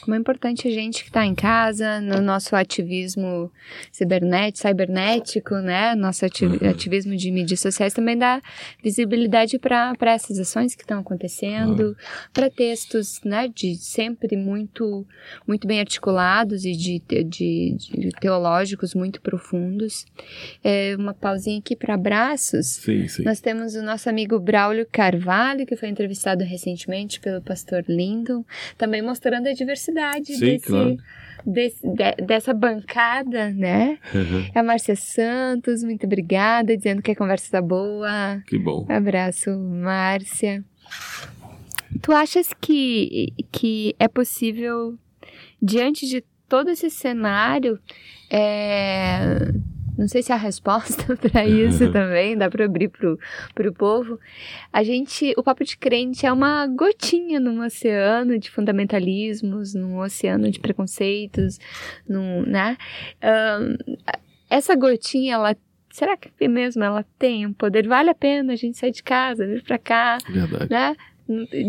Speaker 2: Como é importante a gente que está em casa, no nosso ativismo cibernético, cibernético, né? Nosso ati-
Speaker 4: Uhum.
Speaker 2: ativismo de mídias sociais também dá visibilidade para essas ações que estão acontecendo, para textos, né? De sempre muito, muito bem articulados e de, de, de teológicos muito profundos. É, uma pausinha aqui para abraços.
Speaker 4: Sim, sim.
Speaker 2: Nós temos o nosso amigo Braulio Carvalho, que foi entrevistado recentemente pelo pastor Lindon, também mostrando a diversidade
Speaker 4: Sim,
Speaker 2: desse,
Speaker 4: claro.
Speaker 2: desse- de- dessa bancada, né?
Speaker 4: Uhum.
Speaker 2: A Márcia Santos, muito obrigada, dizendo que a conversa tá boa.
Speaker 4: Que bom.
Speaker 2: Abraço, Márcia. Tu achas que, que é possível, diante de todo esse cenário, é, não sei se há resposta [LAUGHS] para isso também, dá para abrir pro, pro povo. A gente, o papo de crente é uma gotinha num oceano de fundamentalismos, num oceano de preconceitos, num, né? Ahn, essa gotinha, ela será que mesmo ela tem um poder? Vale a pena a gente sair de casa, vir para cá,
Speaker 4: Verdade.
Speaker 2: né?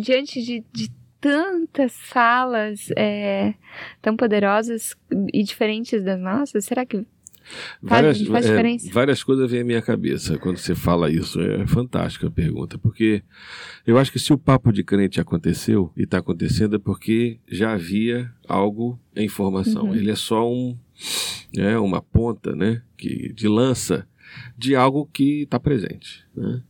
Speaker 2: Diante de, de tantas falas é, tão poderosas e diferentes das nossas, será que
Speaker 4: Várias,
Speaker 2: faz
Speaker 4: é, várias coisas vêm à minha cabeça quando você fala isso. É fantástica a pergunta, porque eu acho que se o papo de crente aconteceu e está acontecendo é porque já havia algo em formação.
Speaker 2: Uhum.
Speaker 4: Ele é só um, é, uma ponta né, que, de lança de algo que está presente. Né?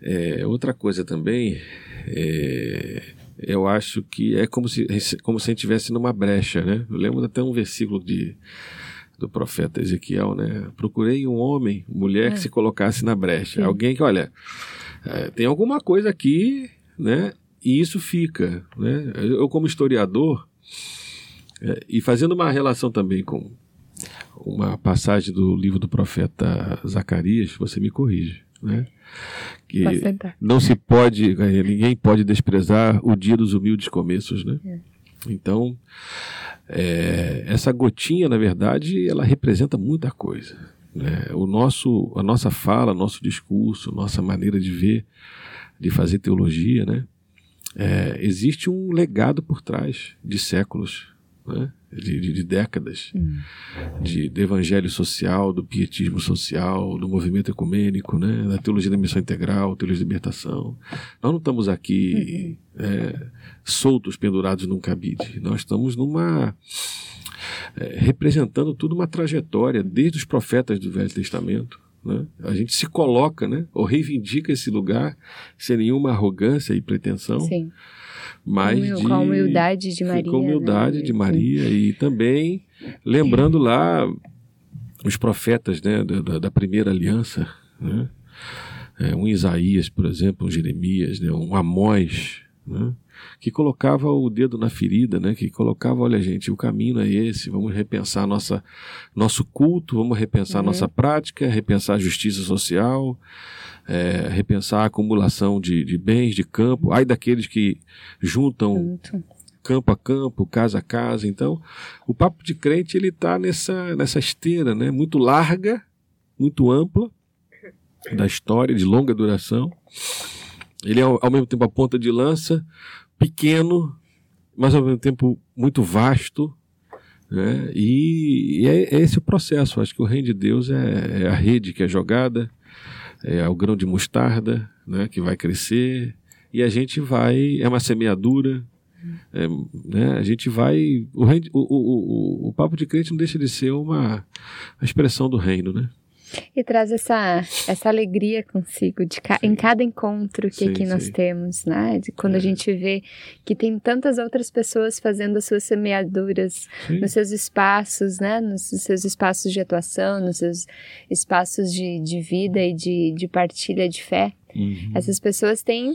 Speaker 4: É, outra coisa também, é, eu acho que é como se, como se a gente estivesse numa brecha. Né? Eu lembro até um versículo de do profeta Ezequiel, né? Procurei um homem, mulher que se colocasse na brecha.
Speaker 2: Sim.
Speaker 4: Alguém que, olha, é, tem alguma coisa aqui, né? E isso fica, né? Eu como historiador é, e fazendo uma relação também com uma passagem do livro do profeta Zacarias, você me corrige, né? Que não se pode, eh, ninguém pode desprezar o dia dos humildes começos, né? Então, é, essa gotinha, na verdade, ela representa muita coisa. né? O nosso, a nossa fala, nosso discurso, nossa maneira de ver, de fazer teologia, né? É, existe um legado por trás de séculos, né? de, de- de décadas, de, do evangelho social, do pietismo social, do movimento ecumênico, né? da teologia da missão integral, teologia da libertação. Nós não estamos aqui é, soltos, pendurados num cabide. Nós estamos numa. é, representando tudo uma trajetória, desde os profetas do Velho Testamento. Né? A gente se coloca, né? ou reivindica esse lugar sem nenhuma arrogância e pretensão,
Speaker 2: Sim.
Speaker 4: Mas
Speaker 2: Humil-
Speaker 4: de,
Speaker 2: com a humildade de Maria.
Speaker 4: com a humildade
Speaker 2: né?
Speaker 4: de Maria e também lembrando lá os profetas né, da, da- primeira aliança, né? É, um Isaías, por exemplo, um Jeremias, né, um Amós, né, que colocava o dedo na ferida, né, que colocava, olha gente, o caminho é esse, vamos repensar nossa, nosso culto, vamos repensar nossa prática, repensar a justiça social, é, repensar a acumulação de, de bens, de campo, ai daqueles que juntam
Speaker 2: Junto.
Speaker 4: campo a campo, casa a casa. Então, o papo de crente ele está nessa nessa esteira, né, muito larga, muito ampla da história de longa duração Ele é ao ao mesmo tempo a ponta de lança, pequeno, mas ao mesmo tempo muito vasto. Né? E, e é, é esse o processo. Acho que o reino de Deus é, é a rede que é jogada, é o grão de mostarda né? que vai crescer, e a gente vai. É uma semeadura. é, né? A gente vai. O, reino- o, o, o, o papo de crente não deixa de ser uma, uma expressão do reino, né?
Speaker 2: E traz essa, essa alegria consigo de ca- em cada encontro que
Speaker 4: Sim,
Speaker 2: aqui nós
Speaker 4: sim.
Speaker 2: temos, né? De quando a
Speaker 4: É.
Speaker 2: gente vê que tem tantas outras pessoas fazendo as suas semeaduras
Speaker 4: Sim.
Speaker 2: nos seus espaços, né? Nos seus espaços de atuação, nos seus espaços de, de vida e de, de partilha de fé.
Speaker 4: Uhum.
Speaker 2: Essas pessoas têm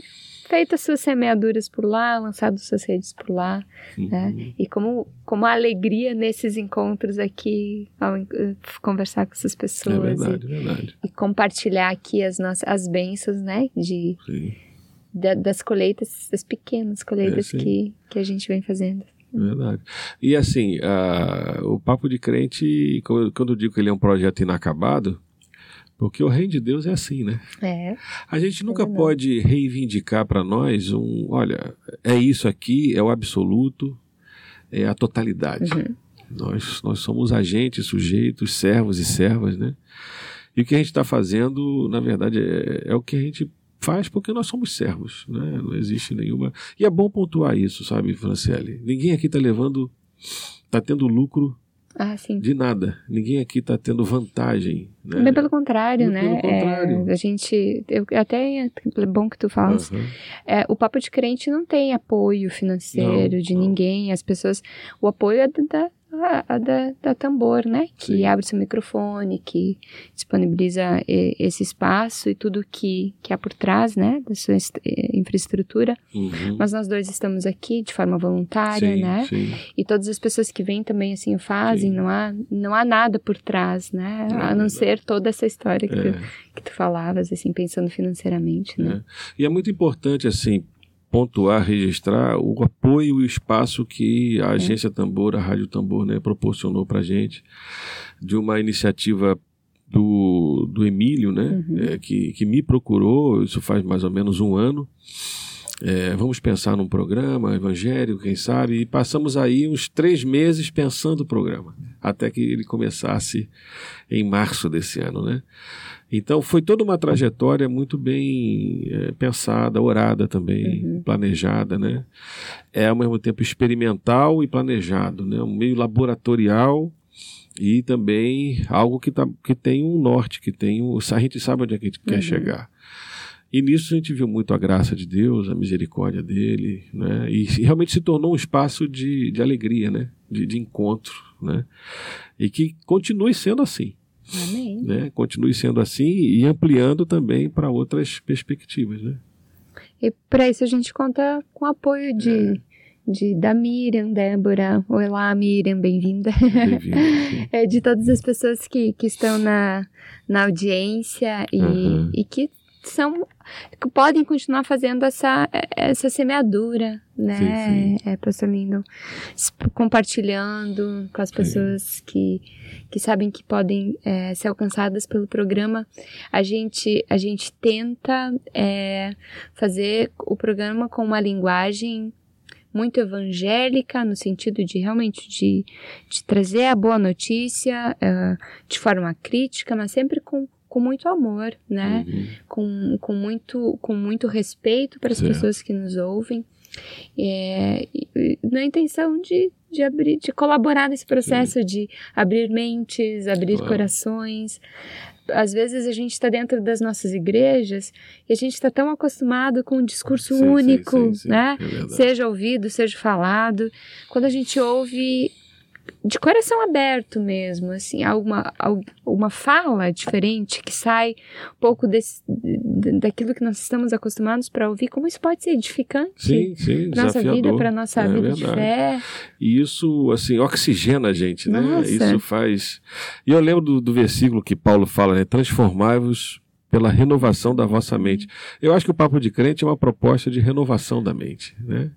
Speaker 2: feito as suas semeaduras por lá, lançado suas redes por lá, né?
Speaker 4: Uhum.
Speaker 2: E como, como a alegria nesses encontros aqui, ao eh, conversar com essas
Speaker 4: É
Speaker 2: pessoas
Speaker 4: verdade, é verdade.
Speaker 2: e, e compartilhar aqui as nossas as bênçãos, né? De, da- das colheitas, das pequenas colheitas
Speaker 4: É,
Speaker 2: que, que a gente vem fazendo.
Speaker 4: Verdade. E assim, a- o Papo de Crente, quando quando eu digo que ele é um projeto inacabado, porque o reino de Deus é assim, né?
Speaker 2: É,
Speaker 4: A gente nunca pode reivindicar para nós um, olha, é isso aqui, é o absoluto, é a totalidade.
Speaker 2: Uhum.
Speaker 4: Nós, nós somos agentes, sujeitos, servos e servas, né? E o que a gente está fazendo, na verdade, é, é o que a gente faz porque nós somos servos, né? Não existe nenhuma. E é bom pontuar isso, sabe, Franciele? Ninguém aqui está levando, está tendo lucro
Speaker 2: ah, sim.
Speaker 4: de nada. Ninguém aqui está tendo vantagem, né?
Speaker 2: Bem pelo contrário,
Speaker 4: Muito
Speaker 2: né?
Speaker 4: pelo contrário.
Speaker 2: É, a gente. Eu, até é bom que tu falas.
Speaker 4: Aham.
Speaker 2: É, o Papo de Crente não tem apoio financeiro
Speaker 4: Não,
Speaker 2: de
Speaker 4: não.
Speaker 2: ninguém. As pessoas. O apoio é da, da, a- da, da Tambor, né? Que
Speaker 4: Sim.
Speaker 2: abre seu microfone, que disponibiliza e- esse espaço e tudo que, que há por trás, né? Da sua eh, infraestrutura.
Speaker 4: Uhum.
Speaker 2: Mas nós dois estamos aqui de forma voluntária,
Speaker 4: sim,
Speaker 2: né?
Speaker 4: sim.
Speaker 2: E todas as pessoas que vêm também assim o fazem, não há, não há nada por trás, né?
Speaker 4: É
Speaker 2: a não
Speaker 4: verdade.
Speaker 2: ser toda essa história que,
Speaker 4: É.
Speaker 2: tu, que tu falavas, assim, pensando financeiramente, né?
Speaker 4: E é muito importante, assim, pontuar, registrar o apoio e o espaço que a Agência Tambor, a Rádio Tambor, né, proporcionou para gente, de uma iniciativa do, do Emílio, né,
Speaker 2: Uhum.
Speaker 4: é, que, que me procurou, isso faz mais ou menos um ano. É, vamos pensar num programa evangélico, quem sabe, e passamos aí uns três meses pensando o programa, até que ele começasse em março desse ano, né? Então foi toda uma trajetória muito bem eh, pensada, orada também,
Speaker 2: Uhum.
Speaker 4: planejada, né? É ao mesmo tempo experimental e planejado, né? Um meio laboratorial e também algo que, tá, que tem um norte, que tem um, a gente sabe onde é que a gente quer
Speaker 2: Uhum.
Speaker 4: chegar. E nisso a gente viu muito a graça de Deus, a misericórdia dele, né? E realmente se tornou um espaço de, de alegria, né? De, de encontro, né? E que continue sendo assim
Speaker 2: Amém.
Speaker 4: né, continue sendo assim e ampliando também para outras perspectivas, né?
Speaker 2: E para isso a gente conta com o apoio de,
Speaker 4: É.
Speaker 2: de da Miriam, Débora. Olá, Miriam, bem-vinda.
Speaker 4: Sim. [LAUGHS]
Speaker 2: É, de todas as pessoas que, que estão na, na audiência e,
Speaker 4: Uhum.
Speaker 2: e que são que podem continuar fazendo essa, essa semeadura, né,
Speaker 4: Sim,
Speaker 2: É, pastor Lindo? S- Compartilhando com as
Speaker 4: Sim.
Speaker 2: pessoas que, que sabem que podem é, ser alcançadas pelo programa. A gente, a gente tenta é, fazer o programa com uma linguagem muito evangélica, no sentido de realmente de, de trazer a boa notícia eh, de forma crítica, mas sempre com, com muito amor, né?
Speaker 4: Uhum.
Speaker 2: Com, com, muito, com muito respeito para as pessoas que nos ouvem. É, na intenção de, de abrir, de colaborar nesse processo de abrir mentes, abrir
Speaker 4: Claro.
Speaker 2: corações. Às vezes a gente está dentro das nossas igrejas e a gente está tão acostumado com um discurso
Speaker 4: Sim, sim,
Speaker 2: único,
Speaker 4: sim, sim,
Speaker 2: né?
Speaker 4: é
Speaker 2: seja ouvido, seja falado. Quando a gente ouve de coração aberto mesmo, assim, alguma, al- uma fala diferente que sai um pouco desse, daquilo que nós estamos acostumados para ouvir, como isso pode ser edificante
Speaker 4: Sim, sim,
Speaker 2: nossa vida, para nossa
Speaker 4: É
Speaker 2: vida de fé.
Speaker 4: E isso, assim, oxigena a gente, né?
Speaker 2: Nossa.
Speaker 4: Isso faz. E eu lembro do, do versículo que Paulo fala, né? Transformai-vos pela renovação da vossa mente. Eu acho que o Papo de Crente é uma proposta de renovação da mente, né?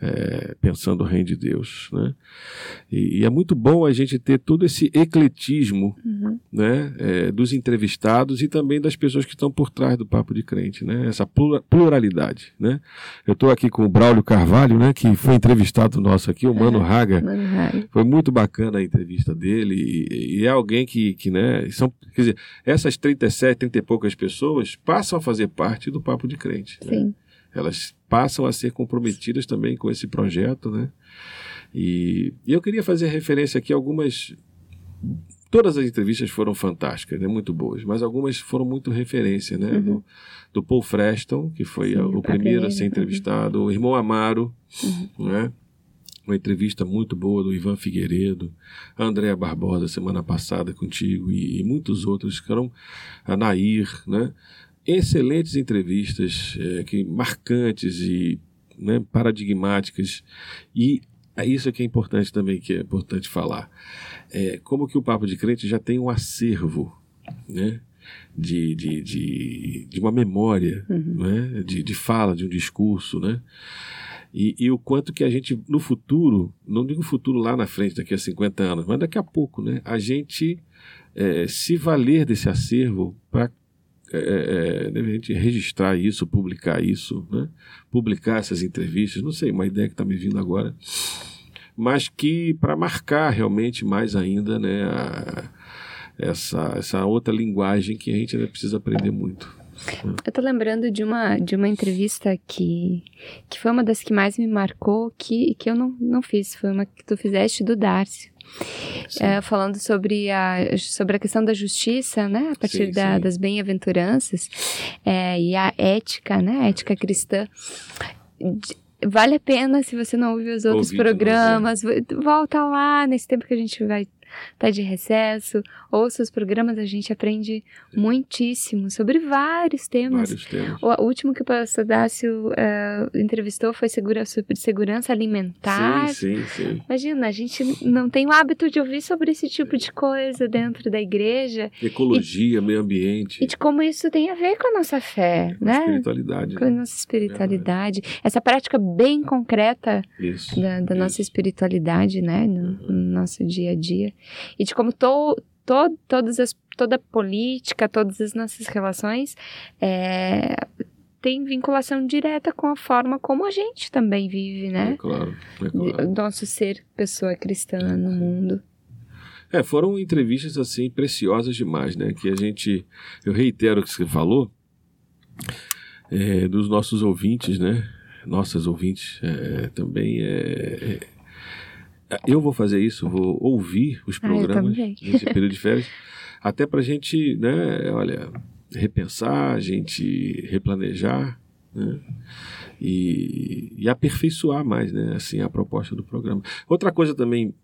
Speaker 4: É, pensando o reino de Deus, né? E, e, é muito bom a gente ter todo esse ecletismo,
Speaker 2: Uhum.
Speaker 4: né, é, dos entrevistados e também das pessoas que estão por trás do papo de crente, né? Essa plura- pluralidade, né? Eu estou aqui com o Braulio Carvalho, né, que foi entrevistado nosso aqui, o Mano Raga.
Speaker 2: Mano.
Speaker 4: Foi muito bacana a entrevista dele e, e é alguém que, que, né, são, quer dizer, essas 37, 30 e poucas pessoas passam a fazer parte do Papo de Crente. né? Elas passam a ser comprometidas também com esse projeto, né? E, e eu queria fazer referência aqui a algumas. Todas as entrevistas foram fantásticas, né? muito boas, mas algumas foram muito referência, né? Do, do Paul Freston, que foi
Speaker 2: Uhum. Sim,
Speaker 4: a- o primeiro a ser
Speaker 2: uhum.
Speaker 4: entrevistado, o irmão Amaro, né? Uma entrevista muito boa do Ivan Figueiredo, a Andréa Barbosa semana passada contigo e, e muitos outros que eram a Nair, né? Excelentes entrevistas, eh, que marcantes e né, paradigmáticas e é isso que é importante também que é importante falar. É, como que o Papo de Crente já tem um acervo, né? De, de, de, de uma memória, né? de, de fala, de um discurso, né? E, e o quanto que a gente, no futuro, não digo futuro lá na frente, daqui a 50 anos, mas daqui a pouco, né? A gente eh, se valer desse acervo para é, é, a gente registrar isso, publicar isso, né? publicar essas entrevistas, não sei, uma ideia que está me vindo agora, mas que para marcar realmente mais ainda né, a- essa, essa outra linguagem que a gente ainda precisa aprender muito.
Speaker 2: Eu tô lembrando de uma, de uma entrevista que, que foi uma das que mais me marcou, que, que eu não, não fiz. Foi uma que tu fizeste do Darcy. É, falando sobre a, sobre a questão da justiça, né? A partir
Speaker 4: Sim,
Speaker 2: da-
Speaker 4: sim.
Speaker 2: das bem-aventuranças é, e a ética, né? A ética cristã. De- Vale a pena se você não ouviu os outros
Speaker 4: Ouvir de novo,
Speaker 2: programas, vo- volta lá nesse tempo que a gente vai estar de recesso, ouça os programas, a gente aprende muitíssimo sobre vários temas.
Speaker 4: Vários temas.
Speaker 2: O, último que o pastor Dácio eh, entrevistou foi segura, sobre segurança alimentar.
Speaker 4: Sim, sim, sim.
Speaker 2: Imagina, a gente não tem o hábito de ouvir sobre esse tipo de coisa dentro da igreja
Speaker 4: Ecologia, meio ambiente,
Speaker 2: e de como isso tem a ver com a nossa fé,
Speaker 4: com
Speaker 2: né?
Speaker 4: espiritualidade.
Speaker 2: Com a
Speaker 4: né?
Speaker 2: nossa espiritualidade. Essa prática bem concreta
Speaker 4: Isso.
Speaker 2: da, da nossa espiritualidade, né? No, no nosso dia a dia. E de como to, to, todas as, toda política, todas as nossas relações é, tem vinculação direta com a forma como a gente também vive,
Speaker 4: É
Speaker 2: né?
Speaker 4: claro, é claro.
Speaker 2: Nosso ser pessoa cristã no mundo.
Speaker 4: É, foram entrevistas assim preciosas demais, né? Que a gente, eu reitero o que você falou, é, dos nossos ouvintes, né? Nossas ouvintes é, também é, é- eu vou fazer isso, vou ouvir os
Speaker 2: Ah,
Speaker 4: programas
Speaker 2: também.
Speaker 4: nesse período de férias, [LAUGHS] até para a gente, né? Olha, repensar, a gente replanejar, né? E, e aperfeiçoar mais, né? Assim, a proposta do programa. Outra coisa também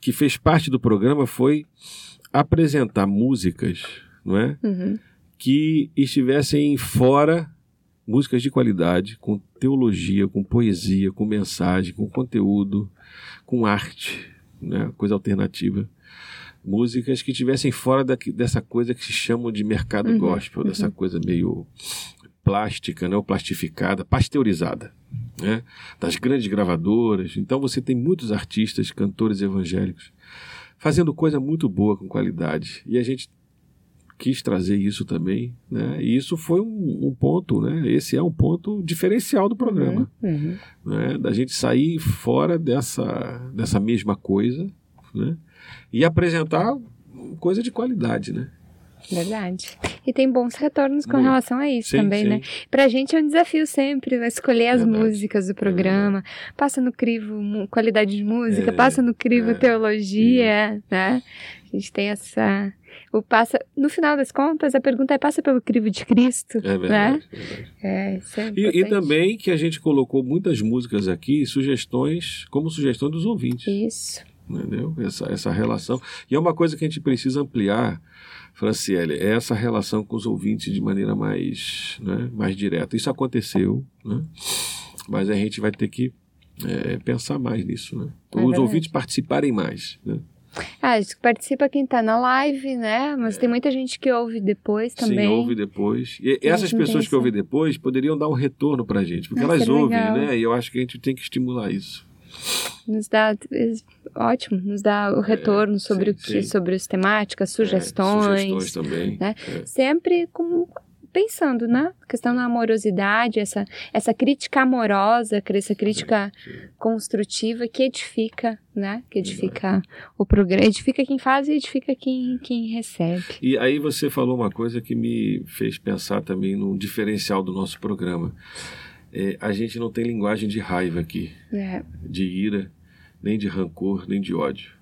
Speaker 4: que fez parte do programa foi apresentar músicas, não é?
Speaker 2: Uhum.
Speaker 4: Que estivessem fora músicas de qualidade, com teologia, com poesia, com mensagem, com conteúdo, com arte, né? Coisa alternativa. Músicas que estivessem fora daqui- dessa coisa que se chama de mercado
Speaker 2: Uhum,
Speaker 4: gospel, dessa coisa meio plástica, né? ou plastificada, pasteurizada, né? das grandes gravadoras. Então você tem muitos artistas, cantores evangélicos fazendo coisa muito boa com qualidade. E a gente quis trazer isso também, né? E isso foi um, um ponto, né? Esse é um ponto diferencial do programa,
Speaker 2: Uhum.
Speaker 4: né? Da gente sair fora dessa dessa mesma coisa, né? E apresentar coisa de qualidade, né?
Speaker 2: Verdade. E tem bons retornos com
Speaker 4: Muito.
Speaker 2: relação a isso
Speaker 4: Sim,
Speaker 2: também,
Speaker 4: sim.
Speaker 2: né? Pra gente é um desafio sempre escolher as
Speaker 4: Verdade.
Speaker 2: músicas do programa. Passa no crivo qualidade de música,
Speaker 4: É,
Speaker 2: passa no crivo
Speaker 4: é,
Speaker 2: teologia, né? A gente tem essa. O passa. No final das contas, a pergunta é: passa pelo crivo de Cristo?
Speaker 4: É verdade. é verdade.
Speaker 2: É, isso é
Speaker 4: E, e também que a gente colocou muitas músicas aqui, sugestões, como sugestão dos ouvintes.
Speaker 2: Isso.
Speaker 4: entendeu? Essa, essa relação. E é uma coisa que a gente precisa ampliar, Franciele, é essa relação com os ouvintes de maneira mais, né, mais direta. Isso aconteceu, né? mas a gente vai ter que é, pensar mais nisso. Né?
Speaker 2: É
Speaker 4: Os
Speaker 2: verdade.
Speaker 4: ouvintes participarem mais. Né?
Speaker 2: Ah, participa quem tá na live, né? Mas tem muita gente que ouve depois também.
Speaker 4: Sim, ouve depois. E essas pessoas que ouvem depois poderiam dar um retorno pra gente, porque
Speaker 2: Ah,
Speaker 4: elas ouvem,
Speaker 2: legal.
Speaker 4: né? E eu acho que a gente tem que estimular isso.
Speaker 2: Nos dá. Ótimo, nos dá o retorno sobre,
Speaker 4: É, sim,
Speaker 2: o que,
Speaker 4: sim.
Speaker 2: sobre as temáticas,
Speaker 4: É,
Speaker 2: sugestões.
Speaker 4: sugestões também.
Speaker 2: né?
Speaker 4: É.
Speaker 2: sempre com, pensando na questão da amorosidade, essa, essa crítica amorosa, essa crítica construtiva que edifica, né? Que edifica o programa, edifica quem faz e edifica quem, quem recebe.
Speaker 4: E aí você falou uma coisa que me fez pensar também num diferencial do nosso programa. É, a gente não tem linguagem de raiva aqui,
Speaker 2: É,
Speaker 4: de ira, nem de rancor, nem de ódio.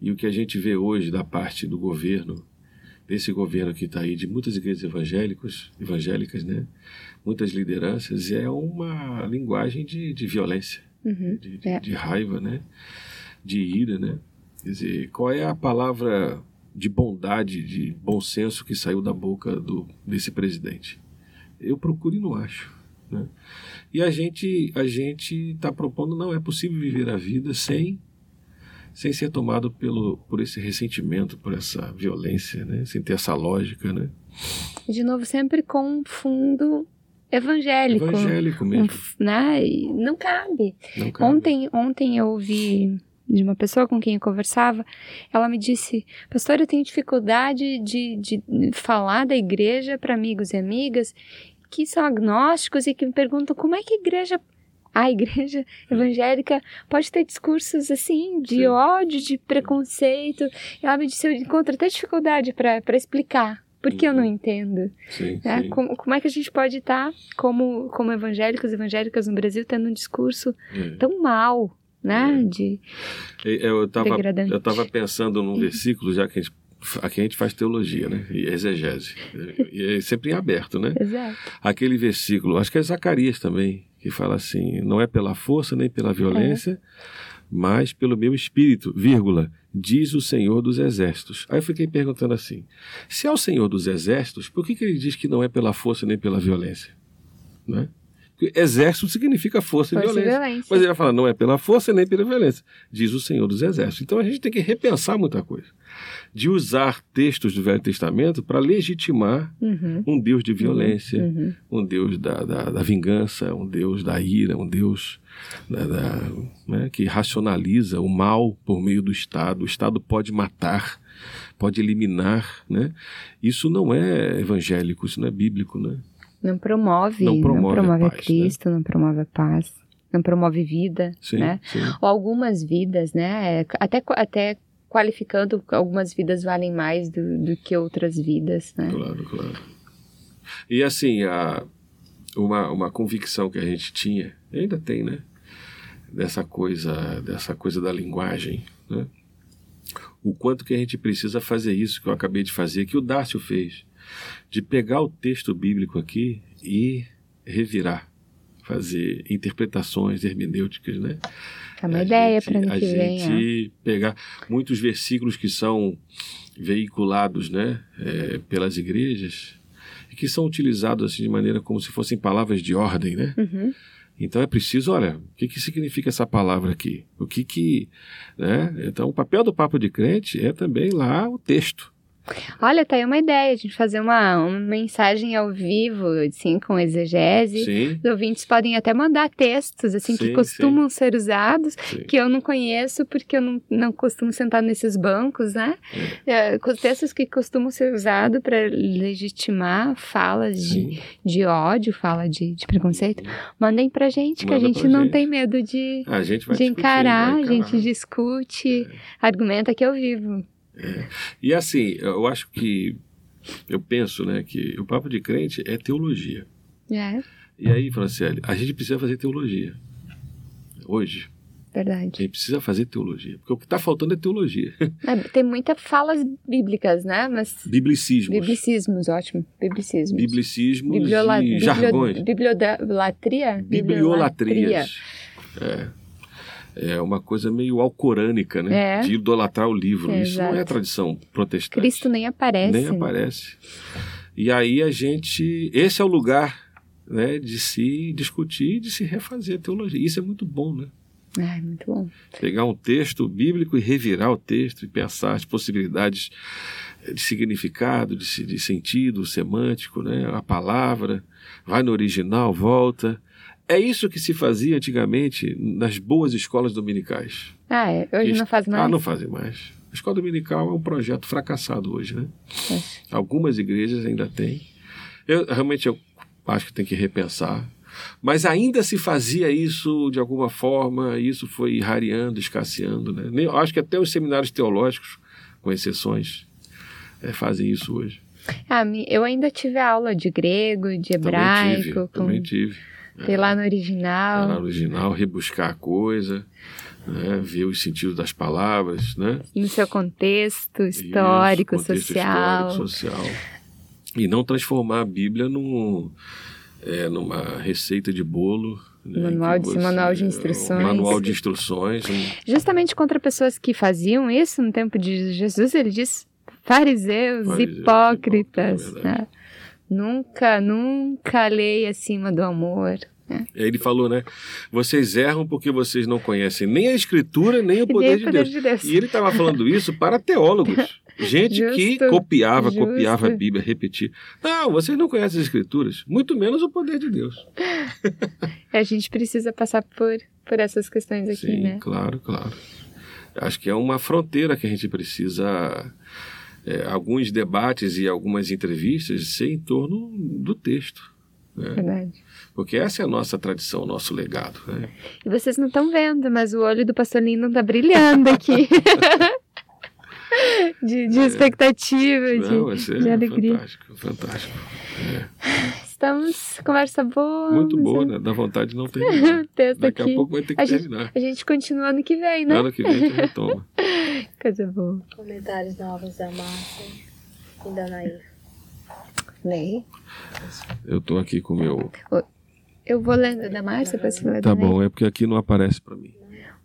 Speaker 4: E o que a gente vê hoje da parte do governo, desse governo que está aí, de muitas igrejas evangélicas, evangélicas, né? muitas lideranças, é uma linguagem de, de violência,
Speaker 2: uhum,
Speaker 4: de, de-
Speaker 2: É.
Speaker 4: de raiva, né? de ira. Né? Quer dizer, qual é a palavra de bondade, de bom senso que saiu da boca do, desse presidente? Eu procuro e não acho. Né? E a gente a gente está propondo não é possível viver a vida sem sem ser tomado pelo por esse ressentimento, por essa violência, né? Sem ter essa lógica, né?
Speaker 2: De novo, sempre com um fundo evangélico.
Speaker 4: Evangélico
Speaker 2: um
Speaker 4: mesmo.
Speaker 2: f- né? Não cabe.
Speaker 4: Não cabe.
Speaker 2: Ontem, ontem eu ouvi de uma pessoa com quem eu conversava, ela me disse, pastor, eu tenho dificuldade de, de falar da igreja para amigos e amigas que são agnósticos e que me perguntam como é que a igreja, a igreja evangélica pode ter discursos assim, de
Speaker 4: Sim.
Speaker 2: ódio, de preconceito. E ela me disse, eu encontro até dificuldade para explicar. Porque eu não entendo.
Speaker 4: Sim,
Speaker 2: né?
Speaker 4: sim.
Speaker 2: Como, como é que a gente pode estar, como, como evangélicos e evangélicas no Brasil, tendo um discurso
Speaker 4: É.
Speaker 2: tão mal, né? De,
Speaker 4: E- Eu estava pensando num versículo, já que a gente, aqui a gente faz teologia, né? E exegese. E é sempre em aberto, né?
Speaker 2: exato.
Speaker 4: aquele versículo, acho que é Zacarias também, que fala assim: não é pela força nem pela violência, mas pelo meu espírito, vírgula, diz o Senhor dos Exércitos. Aí eu fiquei perguntando assim: se é o Senhor dos Exércitos, por que, que ele diz que não é pela força nem pela violência? Né? Exército significa força,
Speaker 2: Força
Speaker 4: e
Speaker 2: e
Speaker 4: violência.
Speaker 2: violência.
Speaker 4: Mas ele vai falar, não é pela força nem pela violência, diz o Senhor dos Exércitos. Então a gente tem que repensar muita coisa. De usar textos do Velho Testamento para legitimar
Speaker 2: Uhum,
Speaker 4: um Deus de violência,
Speaker 2: uhum.
Speaker 4: um Deus da, da, da vingança, um Deus da ira, um Deus da- da- né, que racionaliza o mal por meio do Estado. O Estado pode matar, pode eliminar. Né? Isso não é evangélico, isso não é bíblico. Né?
Speaker 2: Não promove,
Speaker 4: Não
Speaker 2: não
Speaker 4: promove
Speaker 2: promove,
Speaker 4: a paz,
Speaker 2: Cristo, não promove a paz, não promove vida,
Speaker 4: Sim,
Speaker 2: né?
Speaker 4: sim.
Speaker 2: Ou algumas vidas, né? Até, até qualificando, algumas vidas valem mais do, do que outras vidas, né?
Speaker 4: Claro, claro. E assim, a, uma, uma convicção que a gente tinha, ainda tem, né? Dessa coisa, dessa coisa da linguagem, né? O quanto que a gente precisa fazer isso que eu acabei de fazer, que o Dácio fez, de pegar o texto bíblico aqui e revirar, fazer interpretações hermenêuticas, né?
Speaker 2: É uma
Speaker 4: A
Speaker 2: ideia para ano
Speaker 4: a
Speaker 2: que vem, né?
Speaker 4: gente pegar muitos versículos que são veiculados né, é, pelas igrejas e que são utilizados assim de maneira como se fossem palavras de ordem, né?
Speaker 2: Uhum.
Speaker 4: Então é preciso, olha, o que, que significa essa palavra aqui? O que que, né? Então o papel do papo de crente é também lá o texto.
Speaker 2: Olha, tá aí uma ideia, a gente fazer uma, uma mensagem ao vivo, assim, com exegese.
Speaker 4: Sim,
Speaker 2: Os ouvintes podem até mandar textos, assim, que
Speaker 4: Sim,
Speaker 2: costumam ser usados,
Speaker 4: sim.
Speaker 2: que eu não conheço porque eu não, não costumo sentar nesses bancos, né? É, com textos que costumam ser usados para legitimar falas de,
Speaker 4: Sim.
Speaker 2: de ódio, fala de, de preconceito. Mandem pra gente, que a
Speaker 4: Manda
Speaker 2: gente não
Speaker 4: gente.
Speaker 2: tem medo de,
Speaker 4: A gente vai
Speaker 2: de
Speaker 4: discutir,
Speaker 2: encarar,
Speaker 4: vai
Speaker 2: a gente
Speaker 4: encarar. É.
Speaker 2: discute, argumenta aqui ao vivo.
Speaker 4: E assim, eu acho que eu penso, né, que o papo de crente é teologia.
Speaker 2: É,
Speaker 4: E aí, Franciele, a gente precisa fazer teologia. Hoje, a
Speaker 2: verdade.
Speaker 4: gente precisa fazer teologia. Porque o que está faltando é teologia. [LAUGHS]
Speaker 2: É, tem muitas falas bíblicas, né? Mas
Speaker 4: Biblicismos.
Speaker 2: biblicismos, ótimo. Biblicismos.
Speaker 4: Biblicismos
Speaker 2: Bibliola-
Speaker 4: e jargões.
Speaker 2: Bibliolatria?
Speaker 4: Bibliolatrias. É. É uma coisa meio alcorânica, né?
Speaker 2: É.
Speaker 4: De idolatrar o livro.
Speaker 2: É,
Speaker 4: Isso não é
Speaker 2: exato.
Speaker 4: tradição protestante.
Speaker 2: Cristo nem aparece.
Speaker 4: Nem
Speaker 2: né?
Speaker 4: aparece. E aí a gente. Esse é o lugar né, de se discutir, de se refazer a teologia. Isso é muito bom, né?
Speaker 2: Ai, muito bom.
Speaker 4: Pegar um texto bíblico e revirar o texto e pensar as possibilidades de significado, de, de sentido semântico, né? a palavra, vai no original, volta. É isso que se fazia antigamente nas boas escolas dominicais.
Speaker 2: Ah, é. Hoje não faz mais.
Speaker 4: Ah, não fazem mais. A escola dominical é um projeto fracassado hoje, né?
Speaker 2: É.
Speaker 4: Algumas igrejas ainda têm. Eu realmente eu acho que tem que repensar. Mas ainda se fazia isso de alguma forma, e isso foi rareando, escasseando. Né? Eu acho que até os seminários teológicos, com exceções, eh, fazem isso hoje.
Speaker 2: Ah, eu ainda tive aula de grego, de
Speaker 4: Também
Speaker 2: hebraico,
Speaker 4: tive,
Speaker 2: com,
Speaker 4: também tive.
Speaker 2: Sei lá no original,
Speaker 4: original, rebuscar a coisa, né? ver os sentidos das palavras, né?
Speaker 2: no seu contexto histórico,
Speaker 4: Isso, contexto
Speaker 2: social.
Speaker 4: histórico, social. E não transformar a Bíblia num, é, numa receita de bolo. né,
Speaker 2: Manual de- manual de instruções.
Speaker 4: Um manual de instruções. um-
Speaker 2: Justamente contra pessoas que faziam isso no tempo de Jesus, ele diz fariseus,
Speaker 4: Fariseus,
Speaker 2: hipócritas.
Speaker 4: hipócritas, é
Speaker 2: né? Nunca, nunca lei acima do amor. né?
Speaker 4: Ele falou, né? Vocês erram porque vocês não conhecem nem a Escritura, nem o
Speaker 2: nem
Speaker 4: poder,
Speaker 2: o
Speaker 4: de,
Speaker 2: poder
Speaker 4: Deus.
Speaker 2: de Deus.
Speaker 4: E ele estava falando isso para teólogos. Gente que
Speaker 2: Justo,
Speaker 4: copiava,
Speaker 2: justo.
Speaker 4: copiava a Bíblia, repetia. Não, vocês não conhecem as Escrituras, muito menos o poder de Deus. [LAUGHS]
Speaker 2: A gente precisa passar por, por essas questões aqui,
Speaker 4: Sim,
Speaker 2: né?
Speaker 4: claro, claro. Acho que é uma fronteira que a gente precisa. É, alguns debates e algumas entrevistas ser em torno do texto.
Speaker 2: Verdade.
Speaker 4: Porque essa é a nossa tradição, o nosso legado. Né?
Speaker 2: E vocês não estão vendo, mas o olho do pastor Lino tá brilhando aqui. [LAUGHS] de, de expectativa,
Speaker 4: É. Não, vai
Speaker 2: de,
Speaker 4: ser
Speaker 2: de alegria.
Speaker 4: fantástico, fantástico. [LAUGHS]
Speaker 2: Estamos. Conversa boa.
Speaker 4: Muito boa,
Speaker 2: é-
Speaker 4: né? Dá vontade de não terminar. [LAUGHS] Daqui
Speaker 2: aqui.
Speaker 4: a pouco vai ter que
Speaker 2: A gente,
Speaker 4: terminar.
Speaker 2: a gente continua ano que vem, né?
Speaker 4: Ano que vem a gente retoma. [LAUGHS]
Speaker 2: Coisa boa.
Speaker 5: Comentários novos da Márcia e da Nair.
Speaker 2: Lei.
Speaker 4: Eu tô aqui com o meu.
Speaker 2: Eu vou lendo da Márcia para você ler
Speaker 4: Tá
Speaker 2: Ney.
Speaker 4: bom, é porque aqui não aparece pra mim.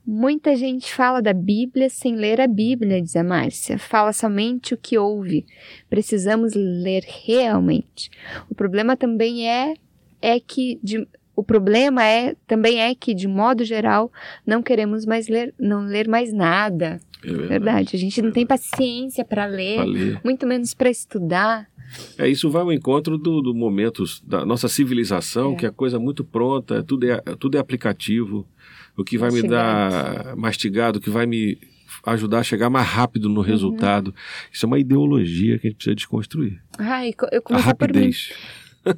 Speaker 2: Muita gente fala da Bíblia sem ler a Bíblia, diz a Márcia. Fala somente o que ouve. Precisamos ler realmente. O problema também é é que de, o problema é também é que de modo geral não queremos mais ler, não ler mais nada.
Speaker 4: É verdade.
Speaker 2: Verdade. A gente não tem paciência para ler,
Speaker 4: ler.
Speaker 2: muito menos para estudar.
Speaker 4: É, isso vai ao encontro do, do momento da nossa civilização,
Speaker 2: É.
Speaker 4: que é coisa muito pronta, tudo é, tudo é aplicativo. O que vai me dar mastigado, o que vai me ajudar a chegar mais rápido
Speaker 2: Uhum.
Speaker 4: no resultado. Isso é uma ideologia que a gente precisa desconstruir.
Speaker 2: Ai, eu
Speaker 4: A
Speaker 2: começo por mim.
Speaker 4: rapidez. [LAUGHS]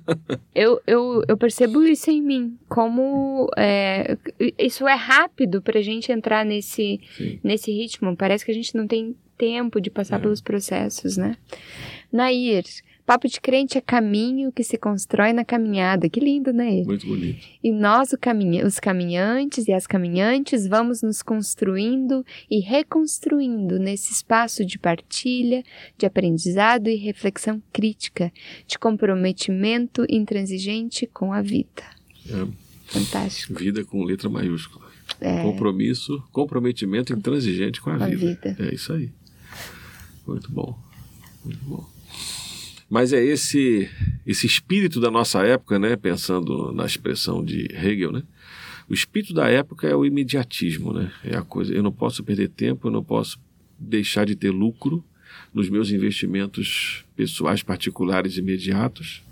Speaker 2: Eu, eu, eu percebo isso em mim, como é, isso é rápido pra gente entrar nesse,
Speaker 4: Sim.
Speaker 2: nesse ritmo. Parece que a gente não tem tempo de passar
Speaker 4: É.
Speaker 2: pelos processos, né? Nair, papo de crente é caminho que se constrói na caminhada. Que lindo, Nair.
Speaker 4: Muito bonito.
Speaker 2: E nós, caminha, os caminhantes e as caminhantes, vamos nos construindo e reconstruindo nesse espaço de partilha, de aprendizado e reflexão crítica, de comprometimento intransigente com a vida.
Speaker 4: É,
Speaker 2: Fantástico.
Speaker 4: vida com letra maiúscula.
Speaker 2: É,
Speaker 4: Compromisso, comprometimento intransigente com a,
Speaker 2: Com a
Speaker 4: vida.
Speaker 2: vida.
Speaker 4: É isso aí. Muito bom. Muito bom. Mas é esse esse espírito da nossa época, né, pensando na expressão de Hegel, né? O espírito da época é o imediatismo, né? É a coisa, eu não posso perder tempo, eu não posso deixar de ter lucro nos meus investimentos pessoais particulares imediatos.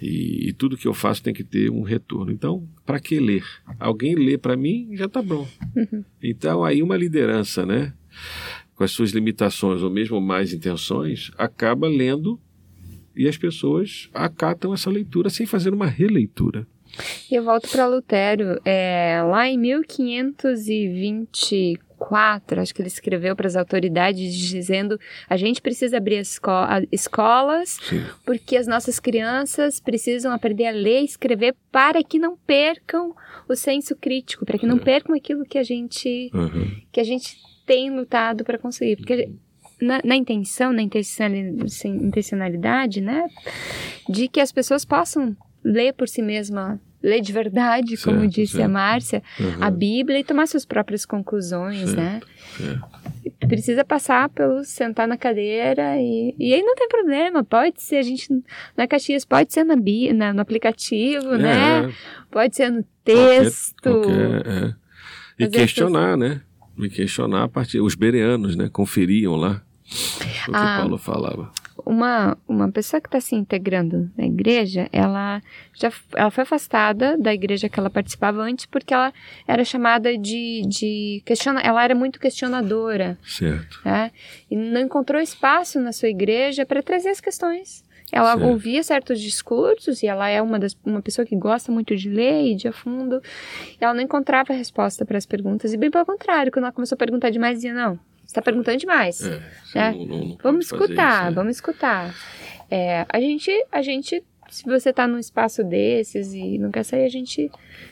Speaker 4: E, e tudo que eu faço tem que ter um retorno. Então, para que ler? Alguém lê para mim, já está bom. Então, aí uma liderança, né? Com as suas limitações ou mesmo mais intenções, acaba lendo e as pessoas acatam essa leitura sem fazer uma releitura.
Speaker 2: E eu volto para Lutero. É, lá em 1524, acho que ele escreveu para as autoridades dizendo: a gente precisa abrir as esco- escolas
Speaker 4: Sim.
Speaker 2: porque as nossas crianças precisam aprender a ler e escrever para que não percam o senso crítico, para que não
Speaker 4: É.
Speaker 2: percam aquilo que a gente
Speaker 4: Uhum.
Speaker 2: que a gente tem lutado para conseguir, porque na, na intenção, na intencionali- intencionalidade, né, de que as pessoas possam ler por si mesma, ler de verdade, como
Speaker 4: Certo,
Speaker 2: disse a
Speaker 4: certo.
Speaker 2: Márcia,
Speaker 4: Uhum.
Speaker 2: a Bíblia e tomar suas próprias conclusões,
Speaker 4: Certo,
Speaker 2: né? Precisa passar pelo sentar na cadeira e, e aí não tem problema, pode ser a gente na Caxias, pode ser na, na no aplicativo, né?
Speaker 4: É,
Speaker 2: Pode ser no
Speaker 4: qualquer-
Speaker 2: texto.
Speaker 4: qualquer- é. E questionar, né? E questionar a partir. Os bereanos, né? Conferiam lá o que
Speaker 2: Ah.
Speaker 4: Paulo falava.
Speaker 2: uma, uma pessoa que está se integrando na igreja, ela já ela foi afastada da igreja que ela participava antes porque ela era chamada de, de questiona, ela era muito questionadora,
Speaker 4: Certo.
Speaker 2: né? E não encontrou espaço na sua igreja para trazer as questões. Ela
Speaker 4: Certo.
Speaker 2: ouvia certos discursos e ela é uma, das, uma pessoa que gosta muito de ler e de a fundo. E ela não encontrava resposta para as perguntas. E bem pelo contrário, quando ela começou a perguntar demais, dizia: Não, você está perguntando demais.
Speaker 4: É, você
Speaker 2: É.
Speaker 4: não- não- não pode
Speaker 2: Vamos escutar,
Speaker 4: isso, né?
Speaker 2: vamos escutar. É, a gente, a gente, se você tá num espaço desses e não quer sair, a gente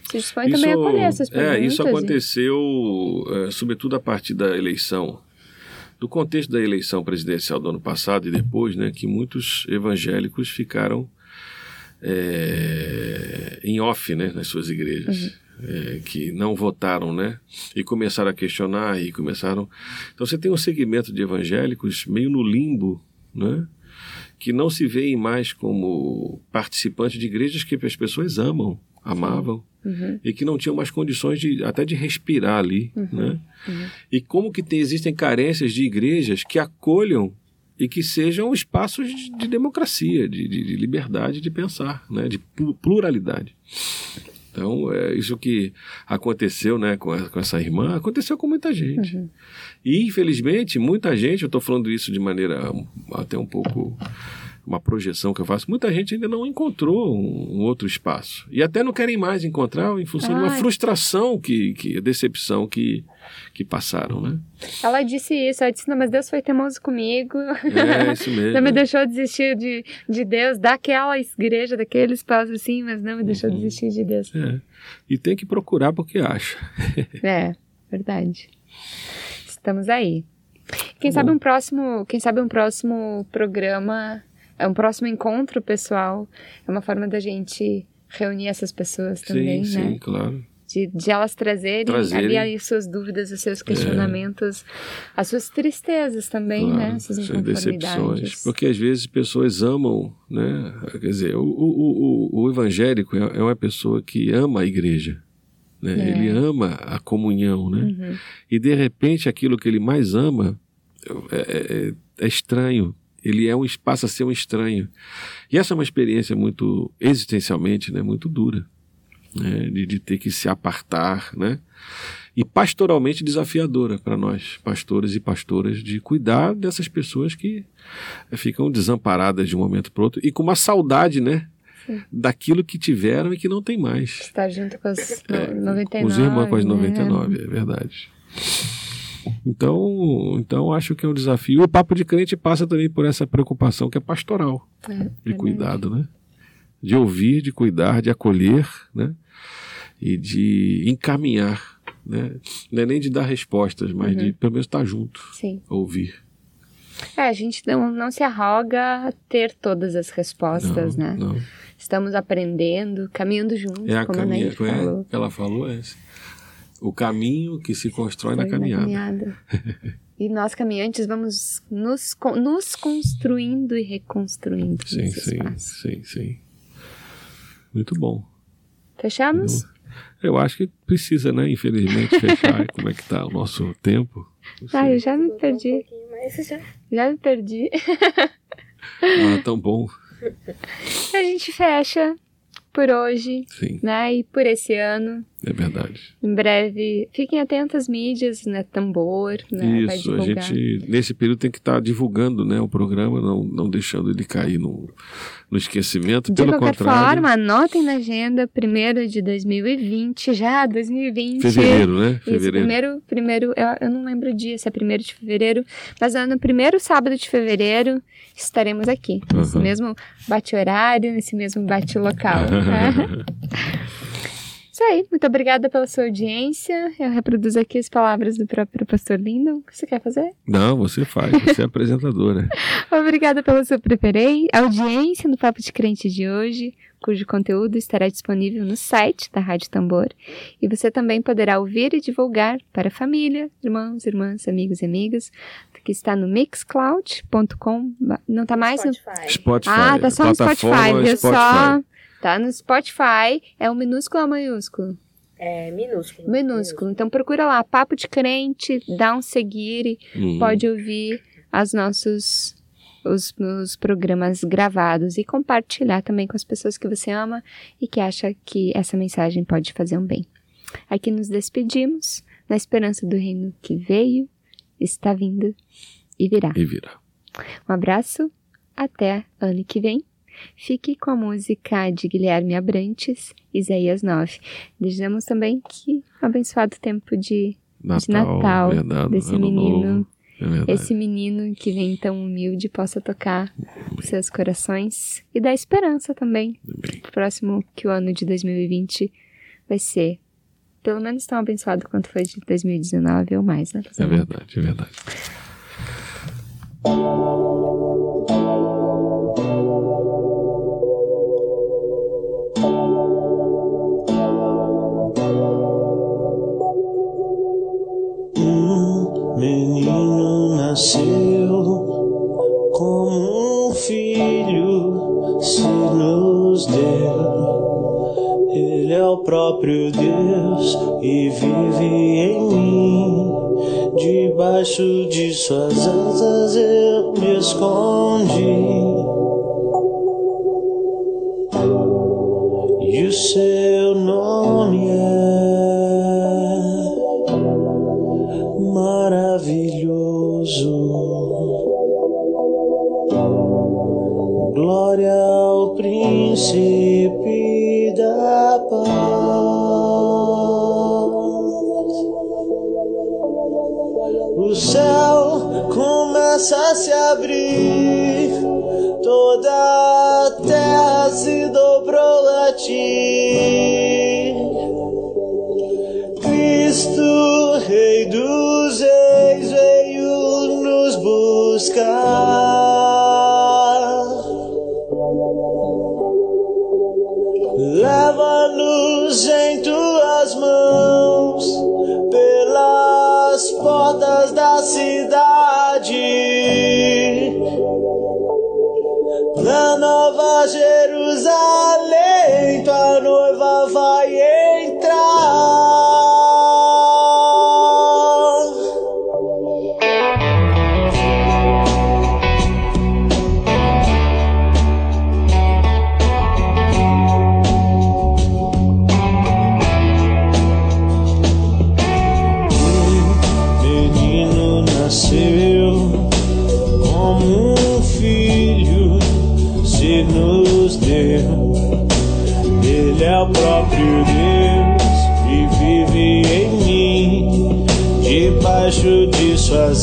Speaker 2: se dispõe também a acolher essas perguntas.
Speaker 4: É, isso
Speaker 2: e-
Speaker 4: aconteceu, é, sobretudo a partir da eleição, do contexto da eleição presidencial do ano passado e depois, né, que muitos evangélicos ficaram é, em off, né, nas suas igrejas.
Speaker 2: Uhum.
Speaker 4: É, que não votaram, né? E começaram a questionar e começaram. Então você tem um segmento de evangélicos meio no limbo, né? Que não se veem mais como participantes de igrejas que as pessoas amam, amavam
Speaker 2: Uhum,
Speaker 4: e que não tinham mais condições de até de respirar ali, né?
Speaker 2: uhum.
Speaker 4: E como que tem- existem carências de igrejas que acolham e que sejam espaços de, de democracia, de, de- de liberdade de pensar, né? De plu- pluralidade. Então, é isso que aconteceu né, com, a- com essa irmã, aconteceu com muita gente.
Speaker 2: Uhum.
Speaker 4: E, infelizmente, muita gente, eu estou falando isso de maneira até um pouco uma projeção que eu faço, muita gente ainda não encontrou um, um outro espaço. E até não querem mais encontrar em função de uma
Speaker 2: Ai.
Speaker 4: frustração, que, que decepção que, que passaram, né?
Speaker 2: Ela disse isso, ela disse, não, mas Deus foi teimoso comigo.
Speaker 4: É, isso mesmo. [LAUGHS]
Speaker 2: Não me deixou desistir de, de Deus, daquela igreja, daquele espaço assim, mas não me deixou
Speaker 4: Uhum.
Speaker 2: desistir de Deus.
Speaker 4: É. E tem que procurar porque acha. [LAUGHS]
Speaker 2: É, verdade. Estamos aí. Quem sabe um próximo, quem sabe um próximo programa, é um próximo encontro pessoal, é uma forma da gente reunir essas pessoas também,
Speaker 4: sim,
Speaker 2: né?
Speaker 4: sim, claro.
Speaker 2: De, de elas trazerem,
Speaker 4: Trazerem.
Speaker 2: ali suas dúvidas, os seus questionamentos, as suas tristezas também,
Speaker 4: Claro,
Speaker 2: né? Essas
Speaker 4: essas decepções. Porque às vezes pessoas amam, né? Quer dizer, o, o, o, o evangélico é é uma pessoa que ama a igreja. Né?
Speaker 2: É.
Speaker 4: Ele ama a comunhão, né?
Speaker 2: Uhum.
Speaker 4: E de repente aquilo que ele mais ama é, é- é estranho. Ele é um espaço a ser um estranho. E essa é uma experiência muito, existencialmente, né, muito dura. Né, de, de ter que se apartar, né? E pastoralmente desafiadora para nós, pastores e pastoras, de cuidar dessas pessoas que eh, ficam desamparadas de um momento para outro e com uma saudade, né? Daquilo que tiveram e que não tem mais.
Speaker 2: Estar junto com as
Speaker 4: É,
Speaker 2: 99.
Speaker 4: Os irmãos com as
Speaker 2: né?
Speaker 4: 99, é verdade. Então, então acho que é um desafio. O papo de crente passa também por essa preocupação que é pastoral,
Speaker 2: É,
Speaker 4: de
Speaker 2: verdade.
Speaker 4: cuidado, né? De ouvir, de cuidar, de acolher, né? E de encaminhar, né? Não é nem de dar respostas, mas
Speaker 2: Uhum.
Speaker 4: de pelo menos estar junto,
Speaker 2: Sim.
Speaker 4: ouvir.
Speaker 2: É, a gente não, não se arroga a ter todas as respostas,
Speaker 4: não,
Speaker 2: né?
Speaker 4: Não.
Speaker 2: Estamos aprendendo, caminhando juntos,
Speaker 4: É a
Speaker 2: como a Neide
Speaker 4: caminhada. Como é
Speaker 2: falou.
Speaker 4: que ela falou? É esse. O caminho que se constrói na caminhada.
Speaker 2: caminhada. e nós, caminhantes, vamos nos, nos construindo e reconstruindo
Speaker 4: Sim, sim, sim, sim. Muito bom.
Speaker 2: Fechamos?
Speaker 4: Eu acho que precisa, né? Infelizmente, fechar. [LAUGHS] Como é que tá o nosso tempo?
Speaker 2: Ah, eu já me
Speaker 5: um
Speaker 2: perdi.
Speaker 5: já-
Speaker 2: Já me perdi.
Speaker 4: Ah, tão bom. [LAUGHS]
Speaker 2: a gente fecha por hoje,
Speaker 4: Sim,
Speaker 2: né? E por esse ano.
Speaker 4: É verdade.
Speaker 2: Em breve, fiquem atentos às mídias, né? Tambor, né?
Speaker 4: Isso, a gente, nesse período, tem que estar divulgando né, o programa, não, não deixando ele cair no, no esquecimento.
Speaker 2: De
Speaker 4: Pelo
Speaker 2: qualquer
Speaker 4: contrário,
Speaker 2: forma, anotem na agenda, primeiro de 2020, já 2020.
Speaker 4: fevereiro, né?
Speaker 2: Isso,
Speaker 4: Fevereiro.
Speaker 2: primeiro, primeiro eu, eu não lembro o dia, se é primeiro de fevereiro, mas é no primeiro sábado de fevereiro estaremos aqui, nesse
Speaker 4: Aham.
Speaker 2: mesmo bate-horário, nesse mesmo bate-local. né? [LAUGHS] Isso aí, muito obrigada pela sua audiência. Eu reproduzo aqui as palavras do próprio pastor Lindo. O que você quer fazer?
Speaker 4: Não, você faz, você é apresentadora. [LAUGHS]
Speaker 2: Obrigada pela sua preferência, audiência no Papo de Crente de hoje, cujo conteúdo estará disponível no site da Rádio Tambor. E você também poderá ouvir e divulgar para a família, irmãos, irmãs, amigos e amigas, que está no mixcloud.com. Não tá mais no.
Speaker 5: Spotify.
Speaker 4: Spotify.
Speaker 2: Ah, tá só no Spotify, viu só? Tá no Spotify. É o minúsculo ou maiúsculo?
Speaker 5: É minúsculo.
Speaker 2: Minúsculo. Então procura lá, Papo de Crente, dá um seguir e
Speaker 4: Hum.
Speaker 2: pode ouvir os nossos os, os programas gravados e compartilhar também com as pessoas que você ama e que acha que essa mensagem pode fazer um bem. Aqui nos despedimos, na esperança do reino que veio, está vindo e virá.
Speaker 4: E vira.
Speaker 2: Um abraço, até ano que vem. Fique com a música de Guilherme Abrantes, Isaías 9. Desejamos também que um abençoado tempo de,
Speaker 4: Natal,
Speaker 2: de Natal
Speaker 4: verdade,
Speaker 2: desse menino.
Speaker 4: É
Speaker 2: esse menino que vem tão humilde possa tocar os seus corações e dar esperança também.
Speaker 4: Bem,
Speaker 2: Próximo que o ano de 2020 vai ser pelo menos tão abençoado quanto foi de 2019 ou mais, né?
Speaker 4: É verdade, é verdade.
Speaker 6: Próprio Deus e vive em mim. Debaixo de suas asas eu me escondi. E o seu nome é maravilhoso. Glória ao príncipe começa a se abrir, toda a terra se dobrou a ti. Cristo, Rei dos Reis, veio nos buscar.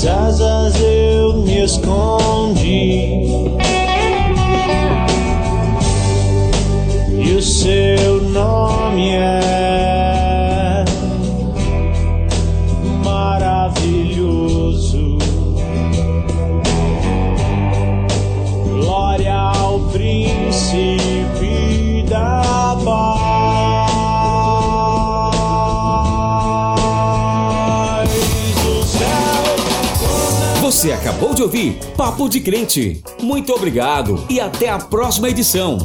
Speaker 6: Asas
Speaker 1: acabou de ouvir Papo de Crente. Muito obrigado e até a próxima edição.